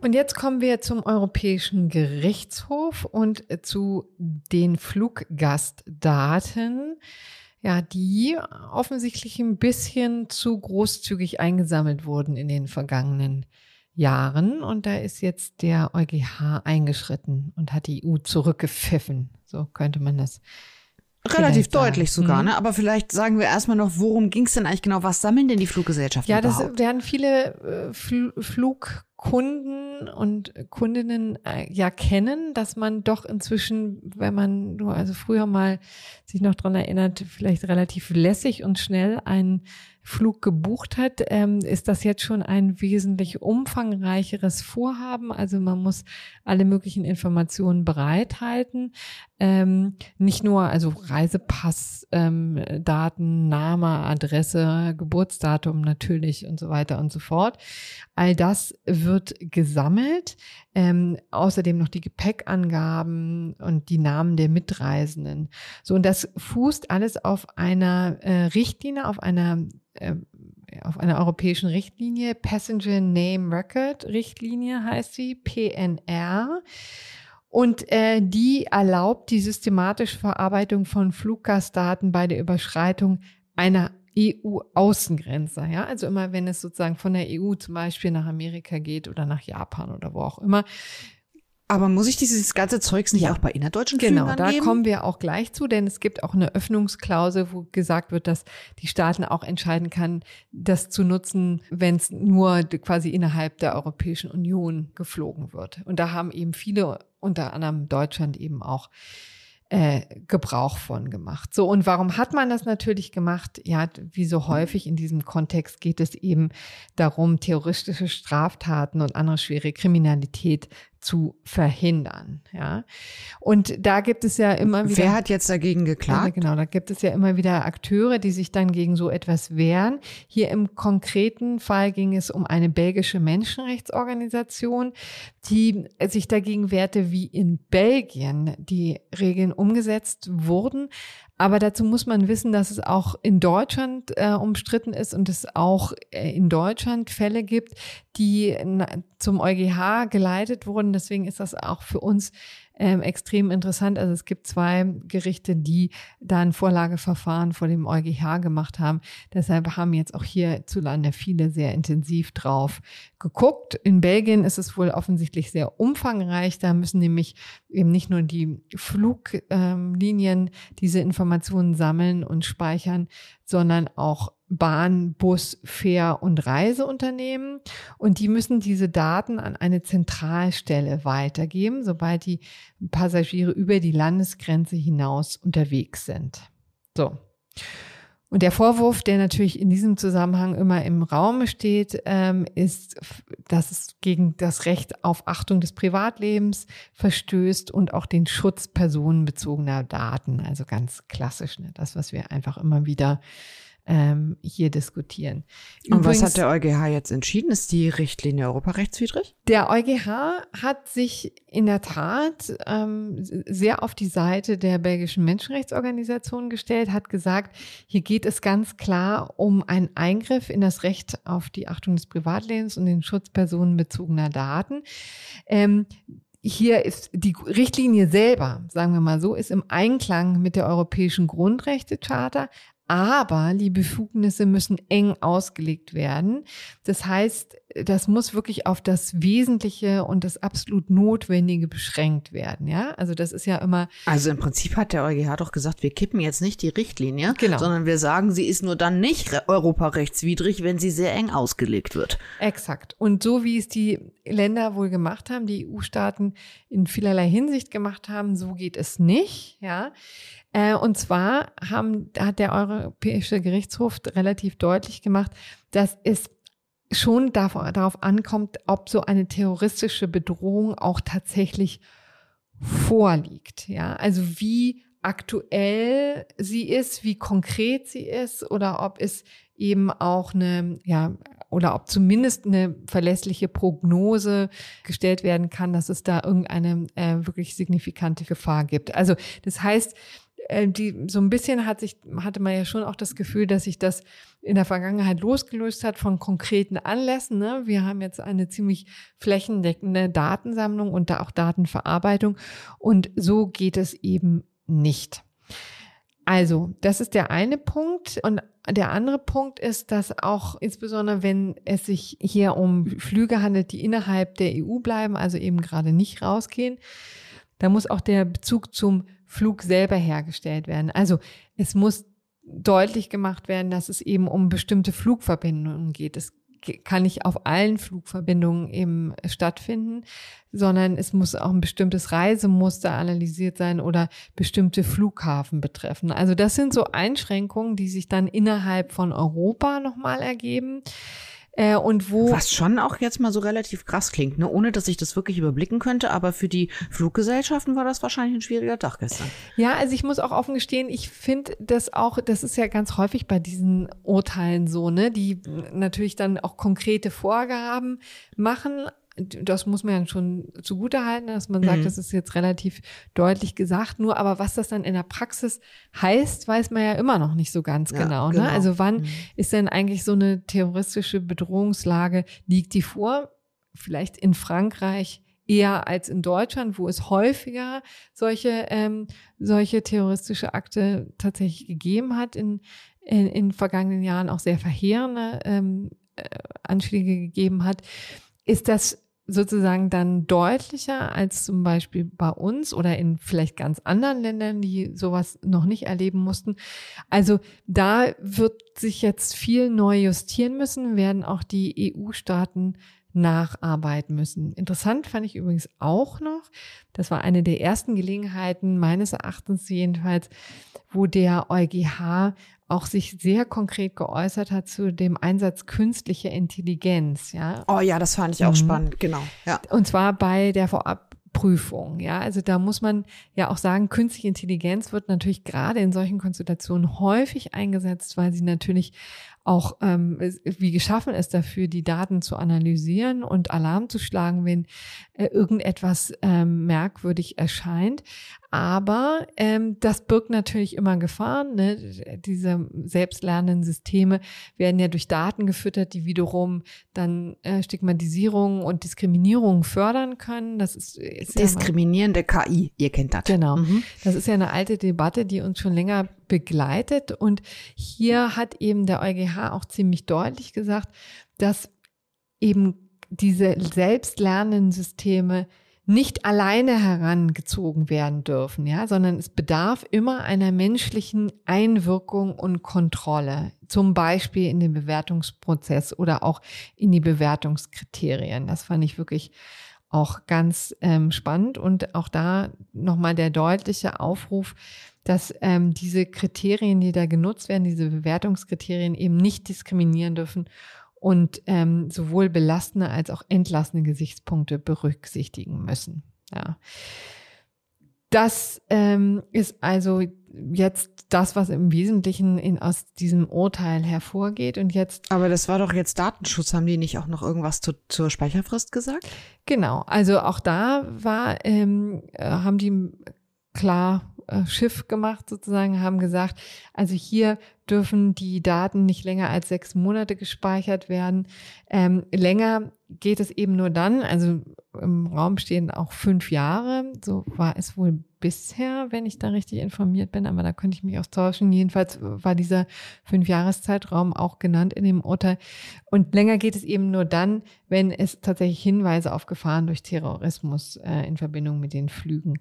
Und jetzt kommen wir zum Europäischen Gerichtshof und zu den Fluggastdaten, ja, die offensichtlich ein bisschen zu großzügig eingesammelt wurden in den vergangenen Jahren. Und da ist jetzt der EuGH eingeschritten und hat die EU zurückgepfiffen. So könnte man das Relativ deutlich sogar, hm. ne? Aber vielleicht sagen wir erstmal noch, worum ging es denn eigentlich genau? Was sammeln denn die Fluggesellschaften ja, überhaupt? Das werden viele äh, Fl Flugkunden und Kundinnen äh, ja kennen, dass man doch inzwischen, wenn man nur also früher mal sich noch dran erinnert, vielleicht relativ lässig und schnell einen Flug gebucht hat, ähm, ist das jetzt schon ein wesentlich umfangreicheres Vorhaben. Also man muss alle möglichen Informationen bereithalten. Ähm, nicht nur also Reisepass, ähm, Daten, Name, Adresse, Geburtsdatum natürlich und so weiter und so fort. All das wird gesammelt. Ähm, außerdem noch die Gepäckangaben und die Namen der Mitreisenden. So, und das fußt alles auf einer äh, Richtlinie, auf einer äh, auf einer europäischen Richtlinie, Passenger Name Record Richtlinie heißt sie, PNR. Und äh, die erlaubt die systematische Verarbeitung von Fluggastdaten bei der Überschreitung einer EU-Außengrenze. Ja, also immer wenn es sozusagen von der EU zum Beispiel nach Amerika geht oder nach Japan oder wo auch immer, aber muss ich dieses ganze Zeugs nicht ja. auch bei innerdeutschen genau, Genau, da kommen wir auch gleich zu, denn es gibt auch eine Öffnungsklausel, wo gesagt wird, dass die Staaten auch entscheiden kann, das zu nutzen, wenn es nur quasi innerhalb der Europäischen Union geflogen wird. Und da haben eben viele, unter anderem Deutschland eben auch äh, Gebrauch von gemacht. So, und warum hat man das natürlich gemacht? Ja, wie so häufig in diesem Kontext geht es eben darum, terroristische Straftaten und andere schwere Kriminalität zu verhindern. Ja, und da gibt es ja immer wieder. Wer hat jetzt dagegen geklagt? Ja, genau, da gibt es ja immer wieder Akteure, die sich dann gegen so etwas wehren. Hier im konkreten Fall ging es um eine belgische Menschenrechtsorganisation, die sich dagegen wehrte, wie in Belgien die Regeln umgesetzt wurden. Aber dazu muss man wissen, dass es auch in Deutschland äh, umstritten ist und es auch äh, in Deutschland Fälle gibt, die zum EuGH geleitet wurden. Deswegen ist das auch für uns ähm, extrem interessant. Also es gibt zwei Gerichte, die da ein Vorlageverfahren vor dem EuGH gemacht haben. Deshalb haben jetzt auch hierzulande viele sehr intensiv drauf geguckt. In Belgien ist es wohl offensichtlich sehr umfangreich. Da müssen nämlich eben nicht nur die Fluglinien diese Informationen sammeln und speichern, sondern auch Bahn, Bus, Fähr- und Reiseunternehmen. Und die müssen diese Daten an eine Zentralstelle weitergeben, sobald die Passagiere über die Landesgrenze hinaus unterwegs sind. So. Und der Vorwurf, der natürlich in diesem Zusammenhang immer im Raum steht, ähm, ist, dass es gegen das Recht auf Achtung des Privatlebens verstößt und auch den Schutz personenbezogener Daten. Also ganz klassisch, ne? das, was wir einfach immer wieder ähm, hier diskutieren. Und was hat der EuGH jetzt entschieden? Ist die Richtlinie europarechtswidrig? Der EuGH hat sich in der Tat ähm, sehr auf die Seite der belgischen Menschenrechtsorganisation gestellt, hat gesagt, hier geht es ganz klar um einen Eingriff in das Recht auf die Achtung des Privatlebens und den Schutz personenbezogener Daten. Ähm, hier ist die Richtlinie selber, sagen wir mal so, ist im Einklang mit der Europäischen Grundrechtecharta, aber die Befugnisse müssen eng ausgelegt werden. Das heißt, das muss wirklich auf das Wesentliche und das absolut Notwendige beschränkt werden. Ja, also das ist ja immer. Also im Prinzip hat der EuGH doch gesagt, wir kippen jetzt nicht die Richtlinie, genau. sondern wir sagen, sie ist nur dann nicht europarechtswidrig, wenn sie sehr eng ausgelegt wird. Exakt. Und so wie es die Länder wohl gemacht haben, die EU-Staaten in vielerlei Hinsicht gemacht haben, so geht es nicht. Ja. Äh, und zwar haben, hat der Europäische Gerichtshof relativ deutlich gemacht, dass es schon darauf ankommt, ob so eine terroristische Bedrohung auch tatsächlich vorliegt. Ja, also wie aktuell sie ist, wie konkret sie ist oder ob es eben auch eine, ja, oder ob zumindest eine verlässliche Prognose gestellt werden kann, dass es da irgendeine äh, wirklich signifikante Gefahr gibt. Also das heißt, die so ein bisschen hat sich, hatte man ja schon auch das Gefühl, dass sich das in der Vergangenheit losgelöst hat von konkreten Anlässen. Ne? Wir haben jetzt eine ziemlich flächendeckende Datensammlung und da auch Datenverarbeitung. Und so geht es eben nicht. Also, das ist der eine Punkt. Und der andere Punkt ist, dass auch insbesondere, wenn es sich hier um Flüge handelt, die innerhalb der EU bleiben, also eben gerade nicht rausgehen, da muss auch der Bezug zum Flug selber hergestellt werden. Also es muss deutlich gemacht werden, dass es eben um bestimmte Flugverbindungen geht. Es kann nicht auf allen Flugverbindungen eben stattfinden, sondern es muss auch ein bestimmtes Reisemuster analysiert sein oder bestimmte Flughafen betreffen. Also das sind so Einschränkungen, die sich dann innerhalb von Europa nochmal ergeben. Äh, und wo Was schon auch jetzt mal so relativ krass klingt, ne? ohne dass ich das wirklich überblicken könnte, aber für die Fluggesellschaften war das wahrscheinlich ein schwieriger Tag gestern. Ja, also ich muss auch offen gestehen, ich finde das auch, das ist ja ganz häufig bei diesen Urteilen so, ne, die natürlich dann auch konkrete Vorgaben machen, das muss man ja schon zugutehalten, dass man sagt, mhm. das ist jetzt relativ deutlich gesagt. Nur, aber was das dann in der Praxis heißt, weiß man ja immer noch nicht so ganz ja, genau, ne? genau. Also wann mhm. ist denn eigentlich so eine terroristische Bedrohungslage, liegt die vor? Vielleicht in Frankreich eher als in Deutschland, wo es häufiger solche, ähm, solche terroristische Akte tatsächlich gegeben hat in, in, in vergangenen Jahren, auch sehr verheerende ähm, äh, Anschläge gegeben hat. Ist das sozusagen dann deutlicher als zum Beispiel bei uns oder in vielleicht ganz anderen Ländern, die sowas noch nicht erleben mussten. Also da wird sich jetzt viel neu justieren müssen, werden auch die EU-Staaten nacharbeiten müssen. Interessant fand ich übrigens auch noch, das war eine der ersten Gelegenheiten, meines Erachtens jedenfalls, wo der EuGH auch sich sehr konkret geäußert hat zu dem Einsatz künstlicher Intelligenz. Ja. Oh ja, das fand ich auch mhm. spannend, genau. Ja. Und zwar bei der Vorabprüfung. Ja, also da muss man ja auch sagen, künstliche Intelligenz wird natürlich gerade in solchen Konstellationen häufig eingesetzt, weil sie natürlich auch ähm, wie geschaffen ist dafür, die Daten zu analysieren und Alarm zu schlagen, wenn äh, irgendetwas ähm, merkwürdig erscheint. Aber ähm, das birgt natürlich immer Gefahren. Ne? Diese selbstlernenden Systeme werden ja durch Daten gefüttert, die wiederum dann äh, Stigmatisierung und Diskriminierung fördern können. Das ist, ist diskriminierende ja KI. Ihr kennt das. Genau. Mhm. Das ist ja eine alte Debatte, die uns schon länger begleitet. Und hier hat eben der EuGH auch ziemlich deutlich gesagt, dass eben diese selbstlernenden Systeme nicht alleine herangezogen werden dürfen, ja, sondern es bedarf immer einer menschlichen Einwirkung und Kontrolle, zum Beispiel in den Bewertungsprozess oder auch in die Bewertungskriterien. Das fand ich wirklich auch ganz ähm, spannend und auch da nochmal der deutliche Aufruf, dass ähm, diese Kriterien, die da genutzt werden, diese Bewertungskriterien eben nicht diskriminieren dürfen und ähm, sowohl belastende als auch entlastende Gesichtspunkte berücksichtigen müssen. Ja. Das ähm, ist also jetzt das, was im Wesentlichen in, aus diesem Urteil hervorgeht. Und jetzt. Aber das war doch jetzt Datenschutz. Haben die nicht auch noch irgendwas zu, zur Speicherfrist gesagt? Genau. Also auch da war, ähm, äh, haben die klar Schiff gemacht sozusagen, haben gesagt, also hier dürfen die Daten nicht länger als sechs Monate gespeichert werden. Ähm, länger geht es eben nur dann, also im Raum stehen auch fünf Jahre, so war es wohl bisher, wenn ich da richtig informiert bin, aber da könnte ich mich auch täuschen. Jedenfalls war dieser Fünfjahreszeitraum auch genannt in dem Urteil. Und länger geht es eben nur dann, wenn es tatsächlich Hinweise auf Gefahren durch Terrorismus äh, in Verbindung mit den Flügen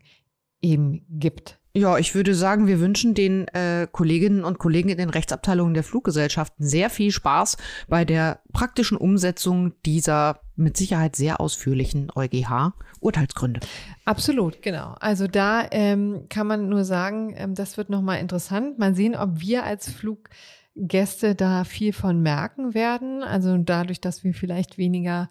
eben gibt. Ja, ich würde sagen, wir wünschen den äh, Kolleginnen und Kollegen in den Rechtsabteilungen der Fluggesellschaften sehr viel Spaß bei der praktischen Umsetzung dieser mit Sicherheit sehr ausführlichen EuGH-Urteilsgründe. Absolut, genau. Also da ähm, kann man nur sagen, ähm, das wird nochmal interessant. Mal sehen, ob wir als Fluggäste da viel von merken werden. Also dadurch, dass wir vielleicht weniger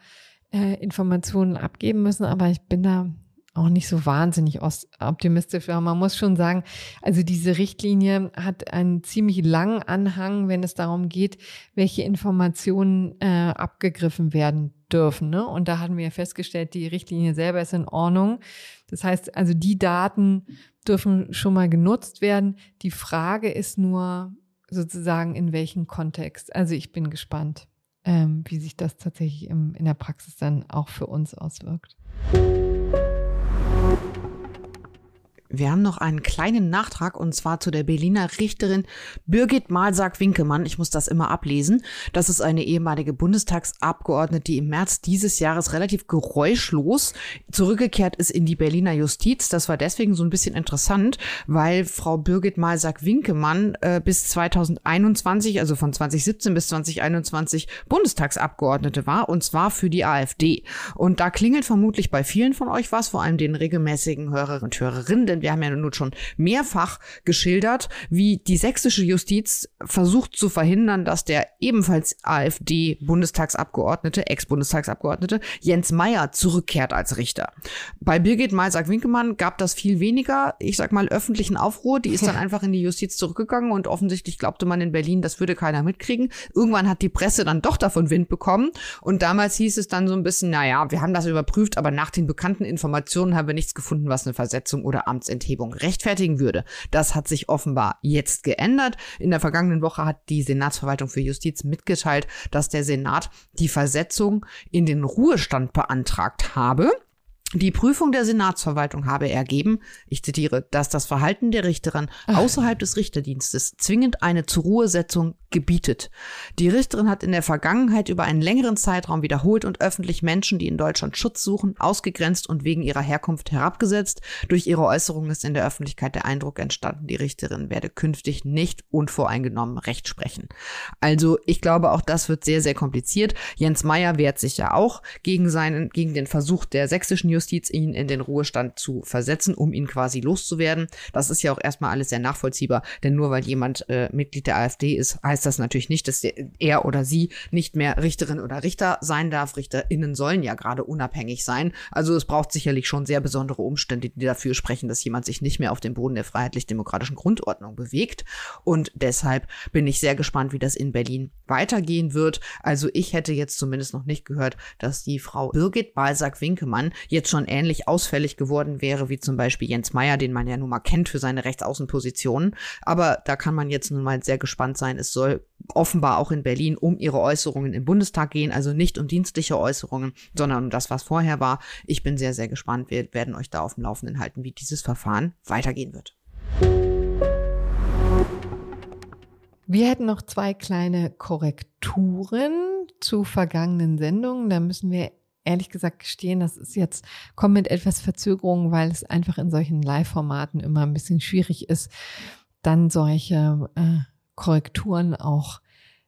äh, Informationen abgeben müssen. Aber ich bin da auch nicht so wahnsinnig optimistisch. Aber man muss schon sagen, also diese Richtlinie hat einen ziemlich langen Anhang, wenn es darum geht, welche Informationen äh, abgegriffen werden dürfen. Ne? Und da hatten wir festgestellt, die Richtlinie selber ist in Ordnung. Das heißt, also die Daten dürfen schon mal genutzt werden. Die Frage ist nur sozusagen in welchem Kontext. Also ich bin gespannt, ähm, wie sich das tatsächlich im, in der Praxis dann auch für uns auswirkt. thank you Wir haben noch einen kleinen Nachtrag und zwar zu der Berliner Richterin Birgit Malsack-Winkemann. Ich muss das immer ablesen. Das ist eine ehemalige Bundestagsabgeordnete, die im März dieses Jahres relativ geräuschlos zurückgekehrt ist in die Berliner Justiz. Das war deswegen so ein bisschen interessant, weil Frau Birgit Malsack-Winkemann äh, bis 2021, also von 2017 bis 2021 Bundestagsabgeordnete war und zwar für die AfD. Und da klingelt vermutlich bei vielen von euch was, vor allem den regelmäßigen Hörerinnen und Hörerinnen, denn wir haben ja nun schon mehrfach geschildert, wie die sächsische Justiz versucht zu verhindern, dass der ebenfalls AfD-Bundestagsabgeordnete, Ex-Bundestagsabgeordnete Jens Meyer zurückkehrt als Richter. Bei Birgit Meisack-Winkemann gab das viel weniger, ich sag mal, öffentlichen Aufruhr. Die ist dann *laughs* einfach in die Justiz zurückgegangen und offensichtlich glaubte man in Berlin, das würde keiner mitkriegen. Irgendwann hat die Presse dann doch davon Wind bekommen und damals hieß es dann so ein bisschen, naja, wir haben das überprüft, aber nach den bekannten Informationen haben wir nichts gefunden, was eine Versetzung oder Amts Amtsenthebung rechtfertigen würde. Das hat sich offenbar jetzt geändert. In der vergangenen Woche hat die Senatsverwaltung für Justiz mitgeteilt, dass der Senat die Versetzung in den Ruhestand beantragt habe. Die Prüfung der Senatsverwaltung habe ergeben, ich zitiere, dass das Verhalten der Richterin außerhalb des Richterdienstes zwingend eine Zurruhesetzung gebietet. Die Richterin hat in der Vergangenheit über einen längeren Zeitraum wiederholt und öffentlich Menschen, die in Deutschland Schutz suchen, ausgegrenzt und wegen ihrer Herkunft herabgesetzt. Durch ihre Äußerungen ist in der Öffentlichkeit der Eindruck entstanden, die Richterin werde künftig nicht unvoreingenommen Recht sprechen. Also ich glaube, auch das wird sehr, sehr kompliziert. Jens Meyer wehrt sich ja auch gegen seinen, gegen den Versuch der sächsischen Justiz, ihn in den Ruhestand zu versetzen, um ihn quasi loszuwerden. Das ist ja auch erstmal alles sehr nachvollziehbar, denn nur weil jemand äh, Mitglied der AfD ist, heißt das natürlich nicht, dass er oder sie nicht mehr Richterin oder Richter sein darf. RichterInnen sollen ja gerade unabhängig sein. Also es braucht sicherlich schon sehr besondere Umstände, die dafür sprechen, dass jemand sich nicht mehr auf dem Boden der freiheitlich-demokratischen Grundordnung bewegt. Und deshalb bin ich sehr gespannt, wie das in Berlin weitergehen wird. Also ich hätte jetzt zumindest noch nicht gehört, dass die Frau Birgit Balsack-Winkemann jetzt schon ähnlich ausfällig geworden wäre wie zum Beispiel Jens Meyer, den man ja nun mal kennt für seine Rechtsaußenpositionen. Aber da kann man jetzt nun mal sehr gespannt sein. Es soll offenbar auch in Berlin um ihre Äußerungen im Bundestag gehen, also nicht um dienstliche Äußerungen, sondern um das, was vorher war. Ich bin sehr, sehr gespannt. Wir werden euch da auf dem Laufenden halten, wie dieses Verfahren weitergehen wird. Wir hätten noch zwei kleine Korrekturen zu vergangenen Sendungen. Da müssen wir ehrlich gesagt gestehen, das ist jetzt, kommt mit etwas Verzögerung, weil es einfach in solchen Live-Formaten immer ein bisschen schwierig ist, dann solche äh, Korrekturen auch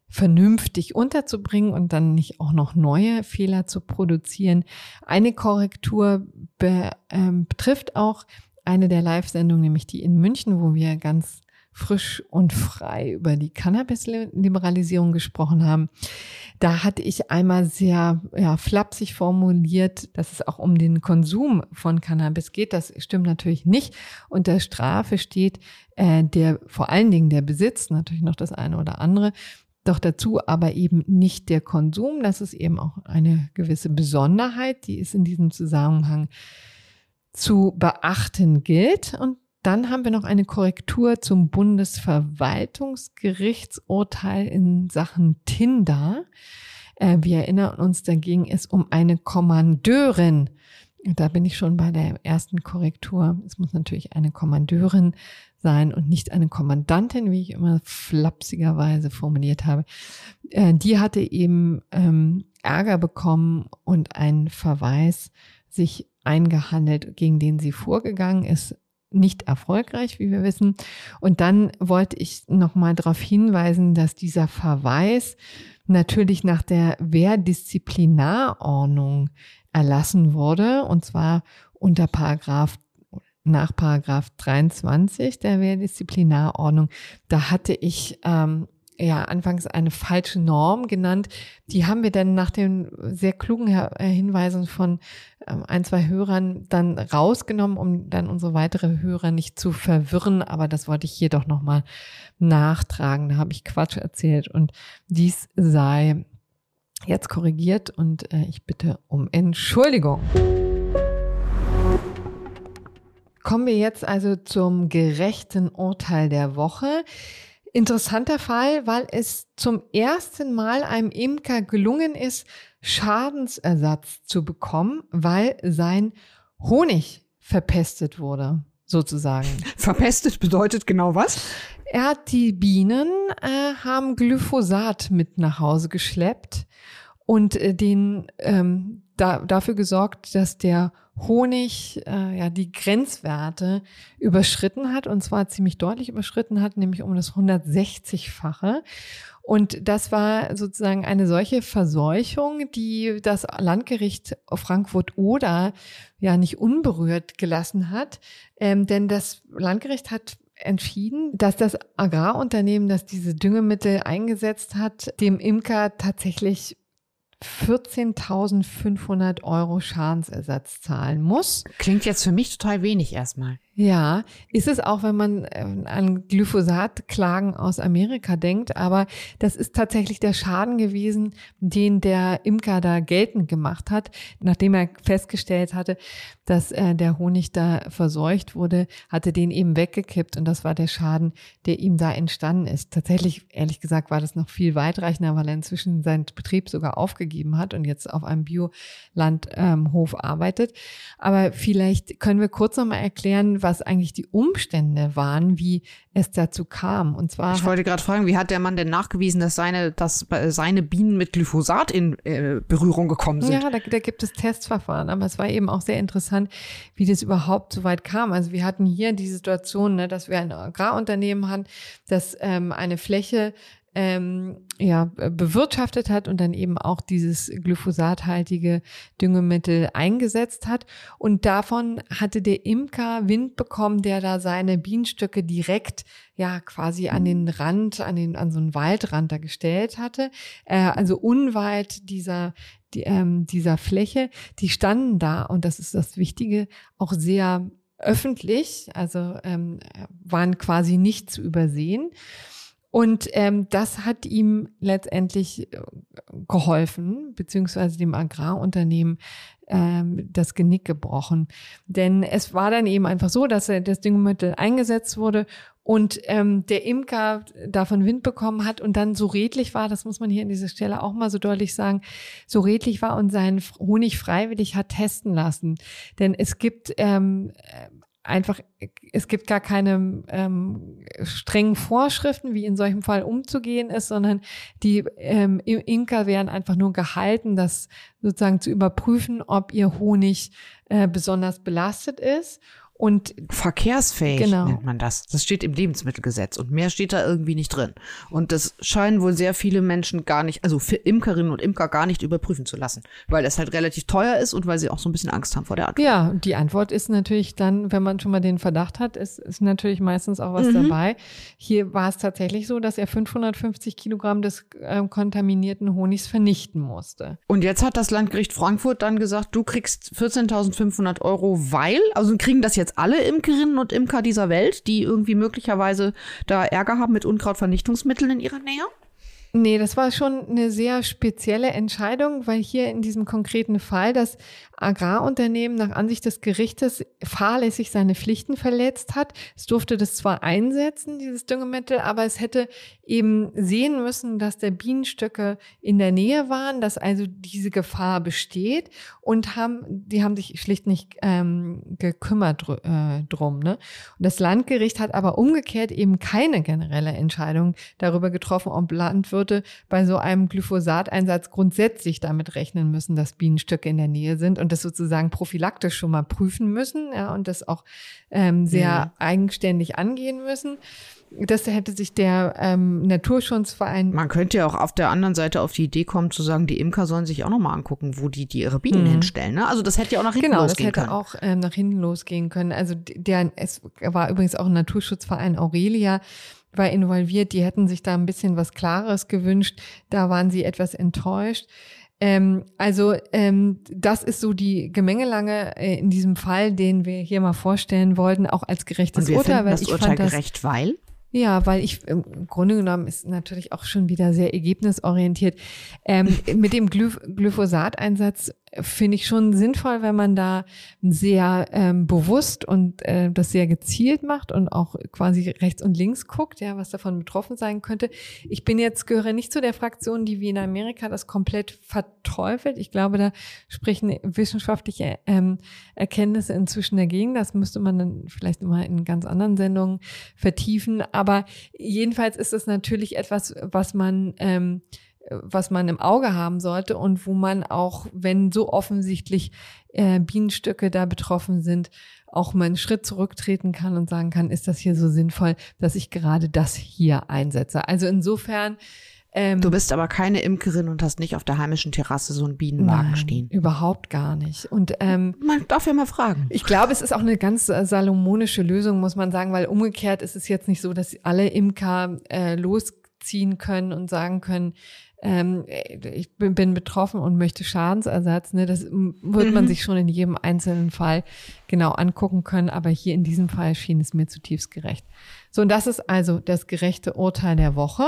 vernünftig unterzubringen und dann nicht auch noch neue Fehler zu produzieren. Eine Korrektur be, ähm, betrifft auch eine der Live-Sendungen, nämlich die in München, wo wir ganz frisch und frei über die Cannabis-Liberalisierung gesprochen haben. Da hatte ich einmal sehr ja, flapsig formuliert, dass es auch um den Konsum von Cannabis geht. Das stimmt natürlich nicht. Unter Strafe steht äh, der vor allen Dingen der Besitz, natürlich noch das eine oder andere. Doch dazu aber eben nicht der Konsum. Das ist eben auch eine gewisse Besonderheit, die ist in diesem Zusammenhang zu beachten gilt. Und dann haben wir noch eine Korrektur zum Bundesverwaltungsgerichtsurteil in Sachen Tinder. Äh, wir erinnern uns, da ging es um eine Kommandeurin. Da bin ich schon bei der ersten Korrektur. Es muss natürlich eine Kommandeurin sein und nicht eine Kommandantin, wie ich immer flapsigerweise formuliert habe. Äh, die hatte eben ähm, Ärger bekommen und einen Verweis sich eingehandelt, gegen den sie vorgegangen ist nicht erfolgreich, wie wir wissen. Und dann wollte ich nochmal darauf hinweisen, dass dieser Verweis natürlich nach der Wehrdisziplinarordnung erlassen wurde, und zwar unter Paragraph nach Paragraph 23 der Wehrdisziplinarordnung. Da hatte ich ähm, ja anfangs eine falsche Norm genannt. Die haben wir dann nach den sehr klugen äh, Hinweisen von ähm, ein, zwei Hörern dann rausgenommen, um dann unsere weitere Hörer nicht zu verwirren. Aber das wollte ich hier doch nochmal nachtragen. Da habe ich Quatsch erzählt und dies sei jetzt korrigiert und äh, ich bitte um Entschuldigung. Kommen wir jetzt also zum gerechten Urteil der Woche. Interessanter Fall, weil es zum ersten Mal einem Imker gelungen ist, Schadensersatz zu bekommen, weil sein Honig verpestet wurde, sozusagen. *laughs* Verpestet bedeutet genau was? Er hat die Bienen äh, haben Glyphosat mit nach Hause geschleppt und äh, den ähm, da, dafür gesorgt, dass der Honig äh, ja die Grenzwerte überschritten hat und zwar ziemlich deutlich überschritten hat, nämlich um das 160-fache. Und das war sozusagen eine solche Verseuchung, die das Landgericht Frankfurt-Oder ja nicht unberührt gelassen hat. Ähm, denn das Landgericht hat entschieden, dass das Agrarunternehmen, das diese Düngemittel eingesetzt hat, dem Imker tatsächlich 14.500 Euro Schadensersatz zahlen muss. Klingt jetzt für mich total wenig erstmal. Ja, ist es auch, wenn man äh, an Glyphosat-Klagen aus Amerika denkt, aber das ist tatsächlich der Schaden gewesen, den der Imker da geltend gemacht hat, nachdem er festgestellt hatte, dass äh, der Honig da verseucht wurde, hatte den eben weggekippt und das war der Schaden, der ihm da entstanden ist. Tatsächlich, ehrlich gesagt, war das noch viel weitreichender, weil er inzwischen seinen Betrieb sogar aufgegeben hat und jetzt auf einem Biolandhof ähm, arbeitet. Aber vielleicht können wir kurz noch mal was eigentlich die Umstände waren, wie es dazu kam. Und zwar. Ich wollte gerade fragen, wie hat der Mann denn nachgewiesen, dass seine, dass seine Bienen mit Glyphosat in äh, Berührung gekommen sind? Ja, da, da gibt es Testverfahren, aber es war eben auch sehr interessant, wie das überhaupt so weit kam. Also wir hatten hier die Situation, ne, dass wir ein Agrarunternehmen haben, das ähm, eine Fläche ähm, ja, bewirtschaftet hat und dann eben auch dieses glyphosathaltige Düngemittel eingesetzt hat. Und davon hatte der Imker Wind bekommen, der da seine Bienenstöcke direkt ja quasi an den Rand, an den, an so einen Waldrand da gestellt hatte. Äh, also unweit dieser, die, ähm, dieser Fläche, die standen da, und das ist das Wichtige, auch sehr öffentlich, also ähm, waren quasi nicht zu übersehen. Und ähm, das hat ihm letztendlich äh, geholfen, beziehungsweise dem Agrarunternehmen ähm, das Genick gebrochen. Denn es war dann eben einfach so, dass er das Düngemittel eingesetzt wurde und ähm, der Imker davon Wind bekommen hat und dann so redlich war, das muss man hier an dieser Stelle auch mal so deutlich sagen, so redlich war und seinen Honig freiwillig hat testen lassen. Denn es gibt ähm, einfach, es gibt gar keine ähm, strengen Vorschriften, wie in solchem Fall umzugehen ist, sondern die ähm, Imker werden einfach nur gehalten, das sozusagen zu überprüfen, ob ihr Honig äh, besonders belastet ist und verkehrsfähig genau. nennt man das. Das steht im Lebensmittelgesetz und mehr steht da irgendwie nicht drin. Und das scheinen wohl sehr viele Menschen gar nicht, also für Imkerinnen und Imker gar nicht überprüfen zu lassen, weil das halt relativ teuer ist und weil sie auch so ein bisschen Angst haben vor der Antwort. Ja, die Antwort ist natürlich dann, wenn man schon mal den Verdacht hat, ist, ist natürlich meistens auch was mhm. dabei. Hier war es tatsächlich so, dass er 550 Kilogramm des äh, kontaminierten Honigs vernichten musste. Und jetzt hat das Landgericht Frankfurt dann gesagt, du kriegst 14.500 Euro, weil, also kriegen das jetzt jetzt alle Imkerinnen und Imker dieser Welt, die irgendwie möglicherweise da Ärger haben mit Unkrautvernichtungsmitteln in ihrer Nähe? Nee, das war schon eine sehr spezielle Entscheidung, weil hier in diesem konkreten Fall das Agrarunternehmen nach Ansicht des Gerichtes fahrlässig seine Pflichten verletzt hat. Es durfte das zwar einsetzen, dieses Düngemittel, aber es hätte eben sehen müssen, dass der Bienenstöcke in der Nähe waren, dass also diese Gefahr besteht und haben, die haben sich schlicht nicht ähm, gekümmert äh, drum. Ne? Und das Landgericht hat aber umgekehrt eben keine generelle Entscheidung darüber getroffen, ob Landwirte bei so einem Glyphosateinsatz grundsätzlich damit rechnen müssen, dass Bienenstöcke in der Nähe sind und das sozusagen prophylaktisch schon mal prüfen müssen ja, und das auch ähm, sehr mhm. eigenständig angehen müssen. Das hätte sich der ähm, Naturschutzverein. Man könnte ja auch auf der anderen Seite auf die Idee kommen, zu sagen, die Imker sollen sich auch nochmal angucken, wo die, die ihre Bienen mhm. hinstellen. Ne? Also das hätte ja auch nach hinten genau, losgehen können. Genau, das hätte auch ähm, nach hinten losgehen können. Also der, es war übrigens auch ein Naturschutzverein Aurelia war involviert. Die hätten sich da ein bisschen was Klares gewünscht. Da waren sie etwas enttäuscht. Ähm, also ähm, das ist so die Gemengelange äh, in diesem Fall, den wir hier mal vorstellen wollten, auch als gerechtes Und wir Urteil. Weil das ich Urteil fand gerecht, weil? Ja, weil ich im Grunde genommen ist natürlich auch schon wieder sehr ergebnisorientiert. Ähm, mit dem Glyph Glyphosateinsatz finde ich schon sinnvoll, wenn man da sehr ähm, bewusst und äh, das sehr gezielt macht und auch quasi rechts und links guckt, ja, was davon betroffen sein könnte. Ich bin jetzt gehöre nicht zu der Fraktion, die wie in Amerika das komplett verteufelt. Ich glaube, da sprechen wissenschaftliche ähm, Erkenntnisse inzwischen dagegen. Das müsste man dann vielleicht mal in ganz anderen Sendungen vertiefen. Aber jedenfalls ist es natürlich etwas, was man ähm, was man im Auge haben sollte und wo man auch, wenn so offensichtlich äh, Bienenstöcke da betroffen sind, auch mal einen Schritt zurücktreten kann und sagen kann, ist das hier so sinnvoll, dass ich gerade das hier einsetze. Also insofern. Ähm, du bist aber keine Imkerin und hast nicht auf der heimischen Terrasse so einen Bienenwagen nein, stehen. Überhaupt gar nicht. Und ähm, man darf ja mal fragen. Ich glaube, es ist auch eine ganz äh, salomonische Lösung, muss man sagen, weil umgekehrt ist es jetzt nicht so, dass alle Imker äh, losziehen können und sagen können, ähm, ich bin, bin, betroffen und möchte Schadensersatz. Ne? Das wird man mhm. sich schon in jedem einzelnen Fall genau angucken können, aber hier in diesem Fall schien es mir zutiefst gerecht. So, und das ist also das gerechte Urteil der Woche.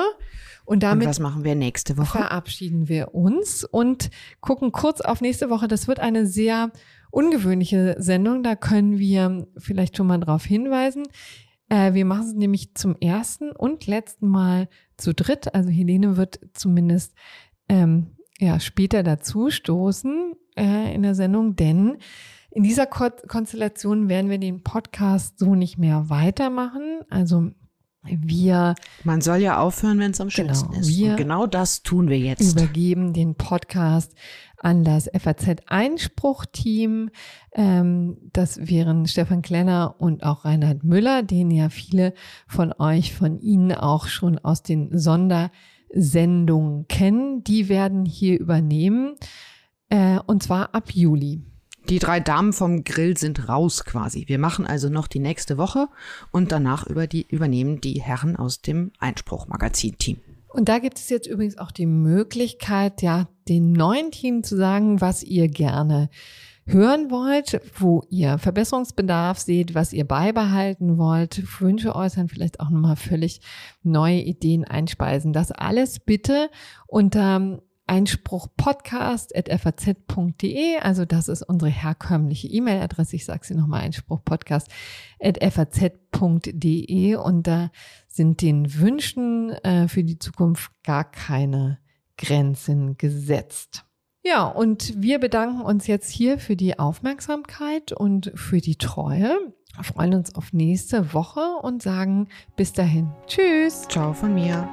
Und damit und was machen wir nächste Woche? Verabschieden wir uns und gucken kurz auf nächste Woche. Das wird eine sehr ungewöhnliche Sendung. Da können wir vielleicht schon mal darauf hinweisen. Äh, wir machen es nämlich zum ersten und letzten Mal zu dritt. Also Helene wird zumindest ähm, ja später dazu stoßen äh, in der Sendung, denn in dieser Ko Konstellation werden wir den Podcast so nicht mehr weitermachen. Also wir. Man soll ja aufhören, wenn es am genau, schönsten ist. Wir Und genau das tun wir jetzt. Übergeben den Podcast an das FAZ-Einspruch-Team. Ähm, das wären Stefan Klenner und auch Reinhard Müller, den ja viele von euch, von Ihnen auch schon aus den Sondersendungen kennen. Die werden hier übernehmen. Äh, und zwar ab Juli. Die drei Damen vom Grill sind raus quasi. Wir machen also noch die nächste Woche und danach über die, übernehmen die Herren aus dem Einspruch-Magazin-Team. Und da gibt es jetzt übrigens auch die Möglichkeit, ja, den neuen Team zu sagen, was ihr gerne hören wollt, wo ihr Verbesserungsbedarf seht, was ihr beibehalten wollt, Wünsche äußern, vielleicht auch nochmal völlig neue Ideen einspeisen. Das alles bitte unter einspruchpodcast.faz.de. Also das ist unsere herkömmliche E-Mail-Adresse. Ich sage sie nochmal, einspruchpodcast.faz.de. Und da sind den Wünschen äh, für die Zukunft gar keine Grenzen gesetzt. Ja, und wir bedanken uns jetzt hier für die Aufmerksamkeit und für die Treue. Wir freuen uns auf nächste Woche und sagen bis dahin. Tschüss. Ciao von mir.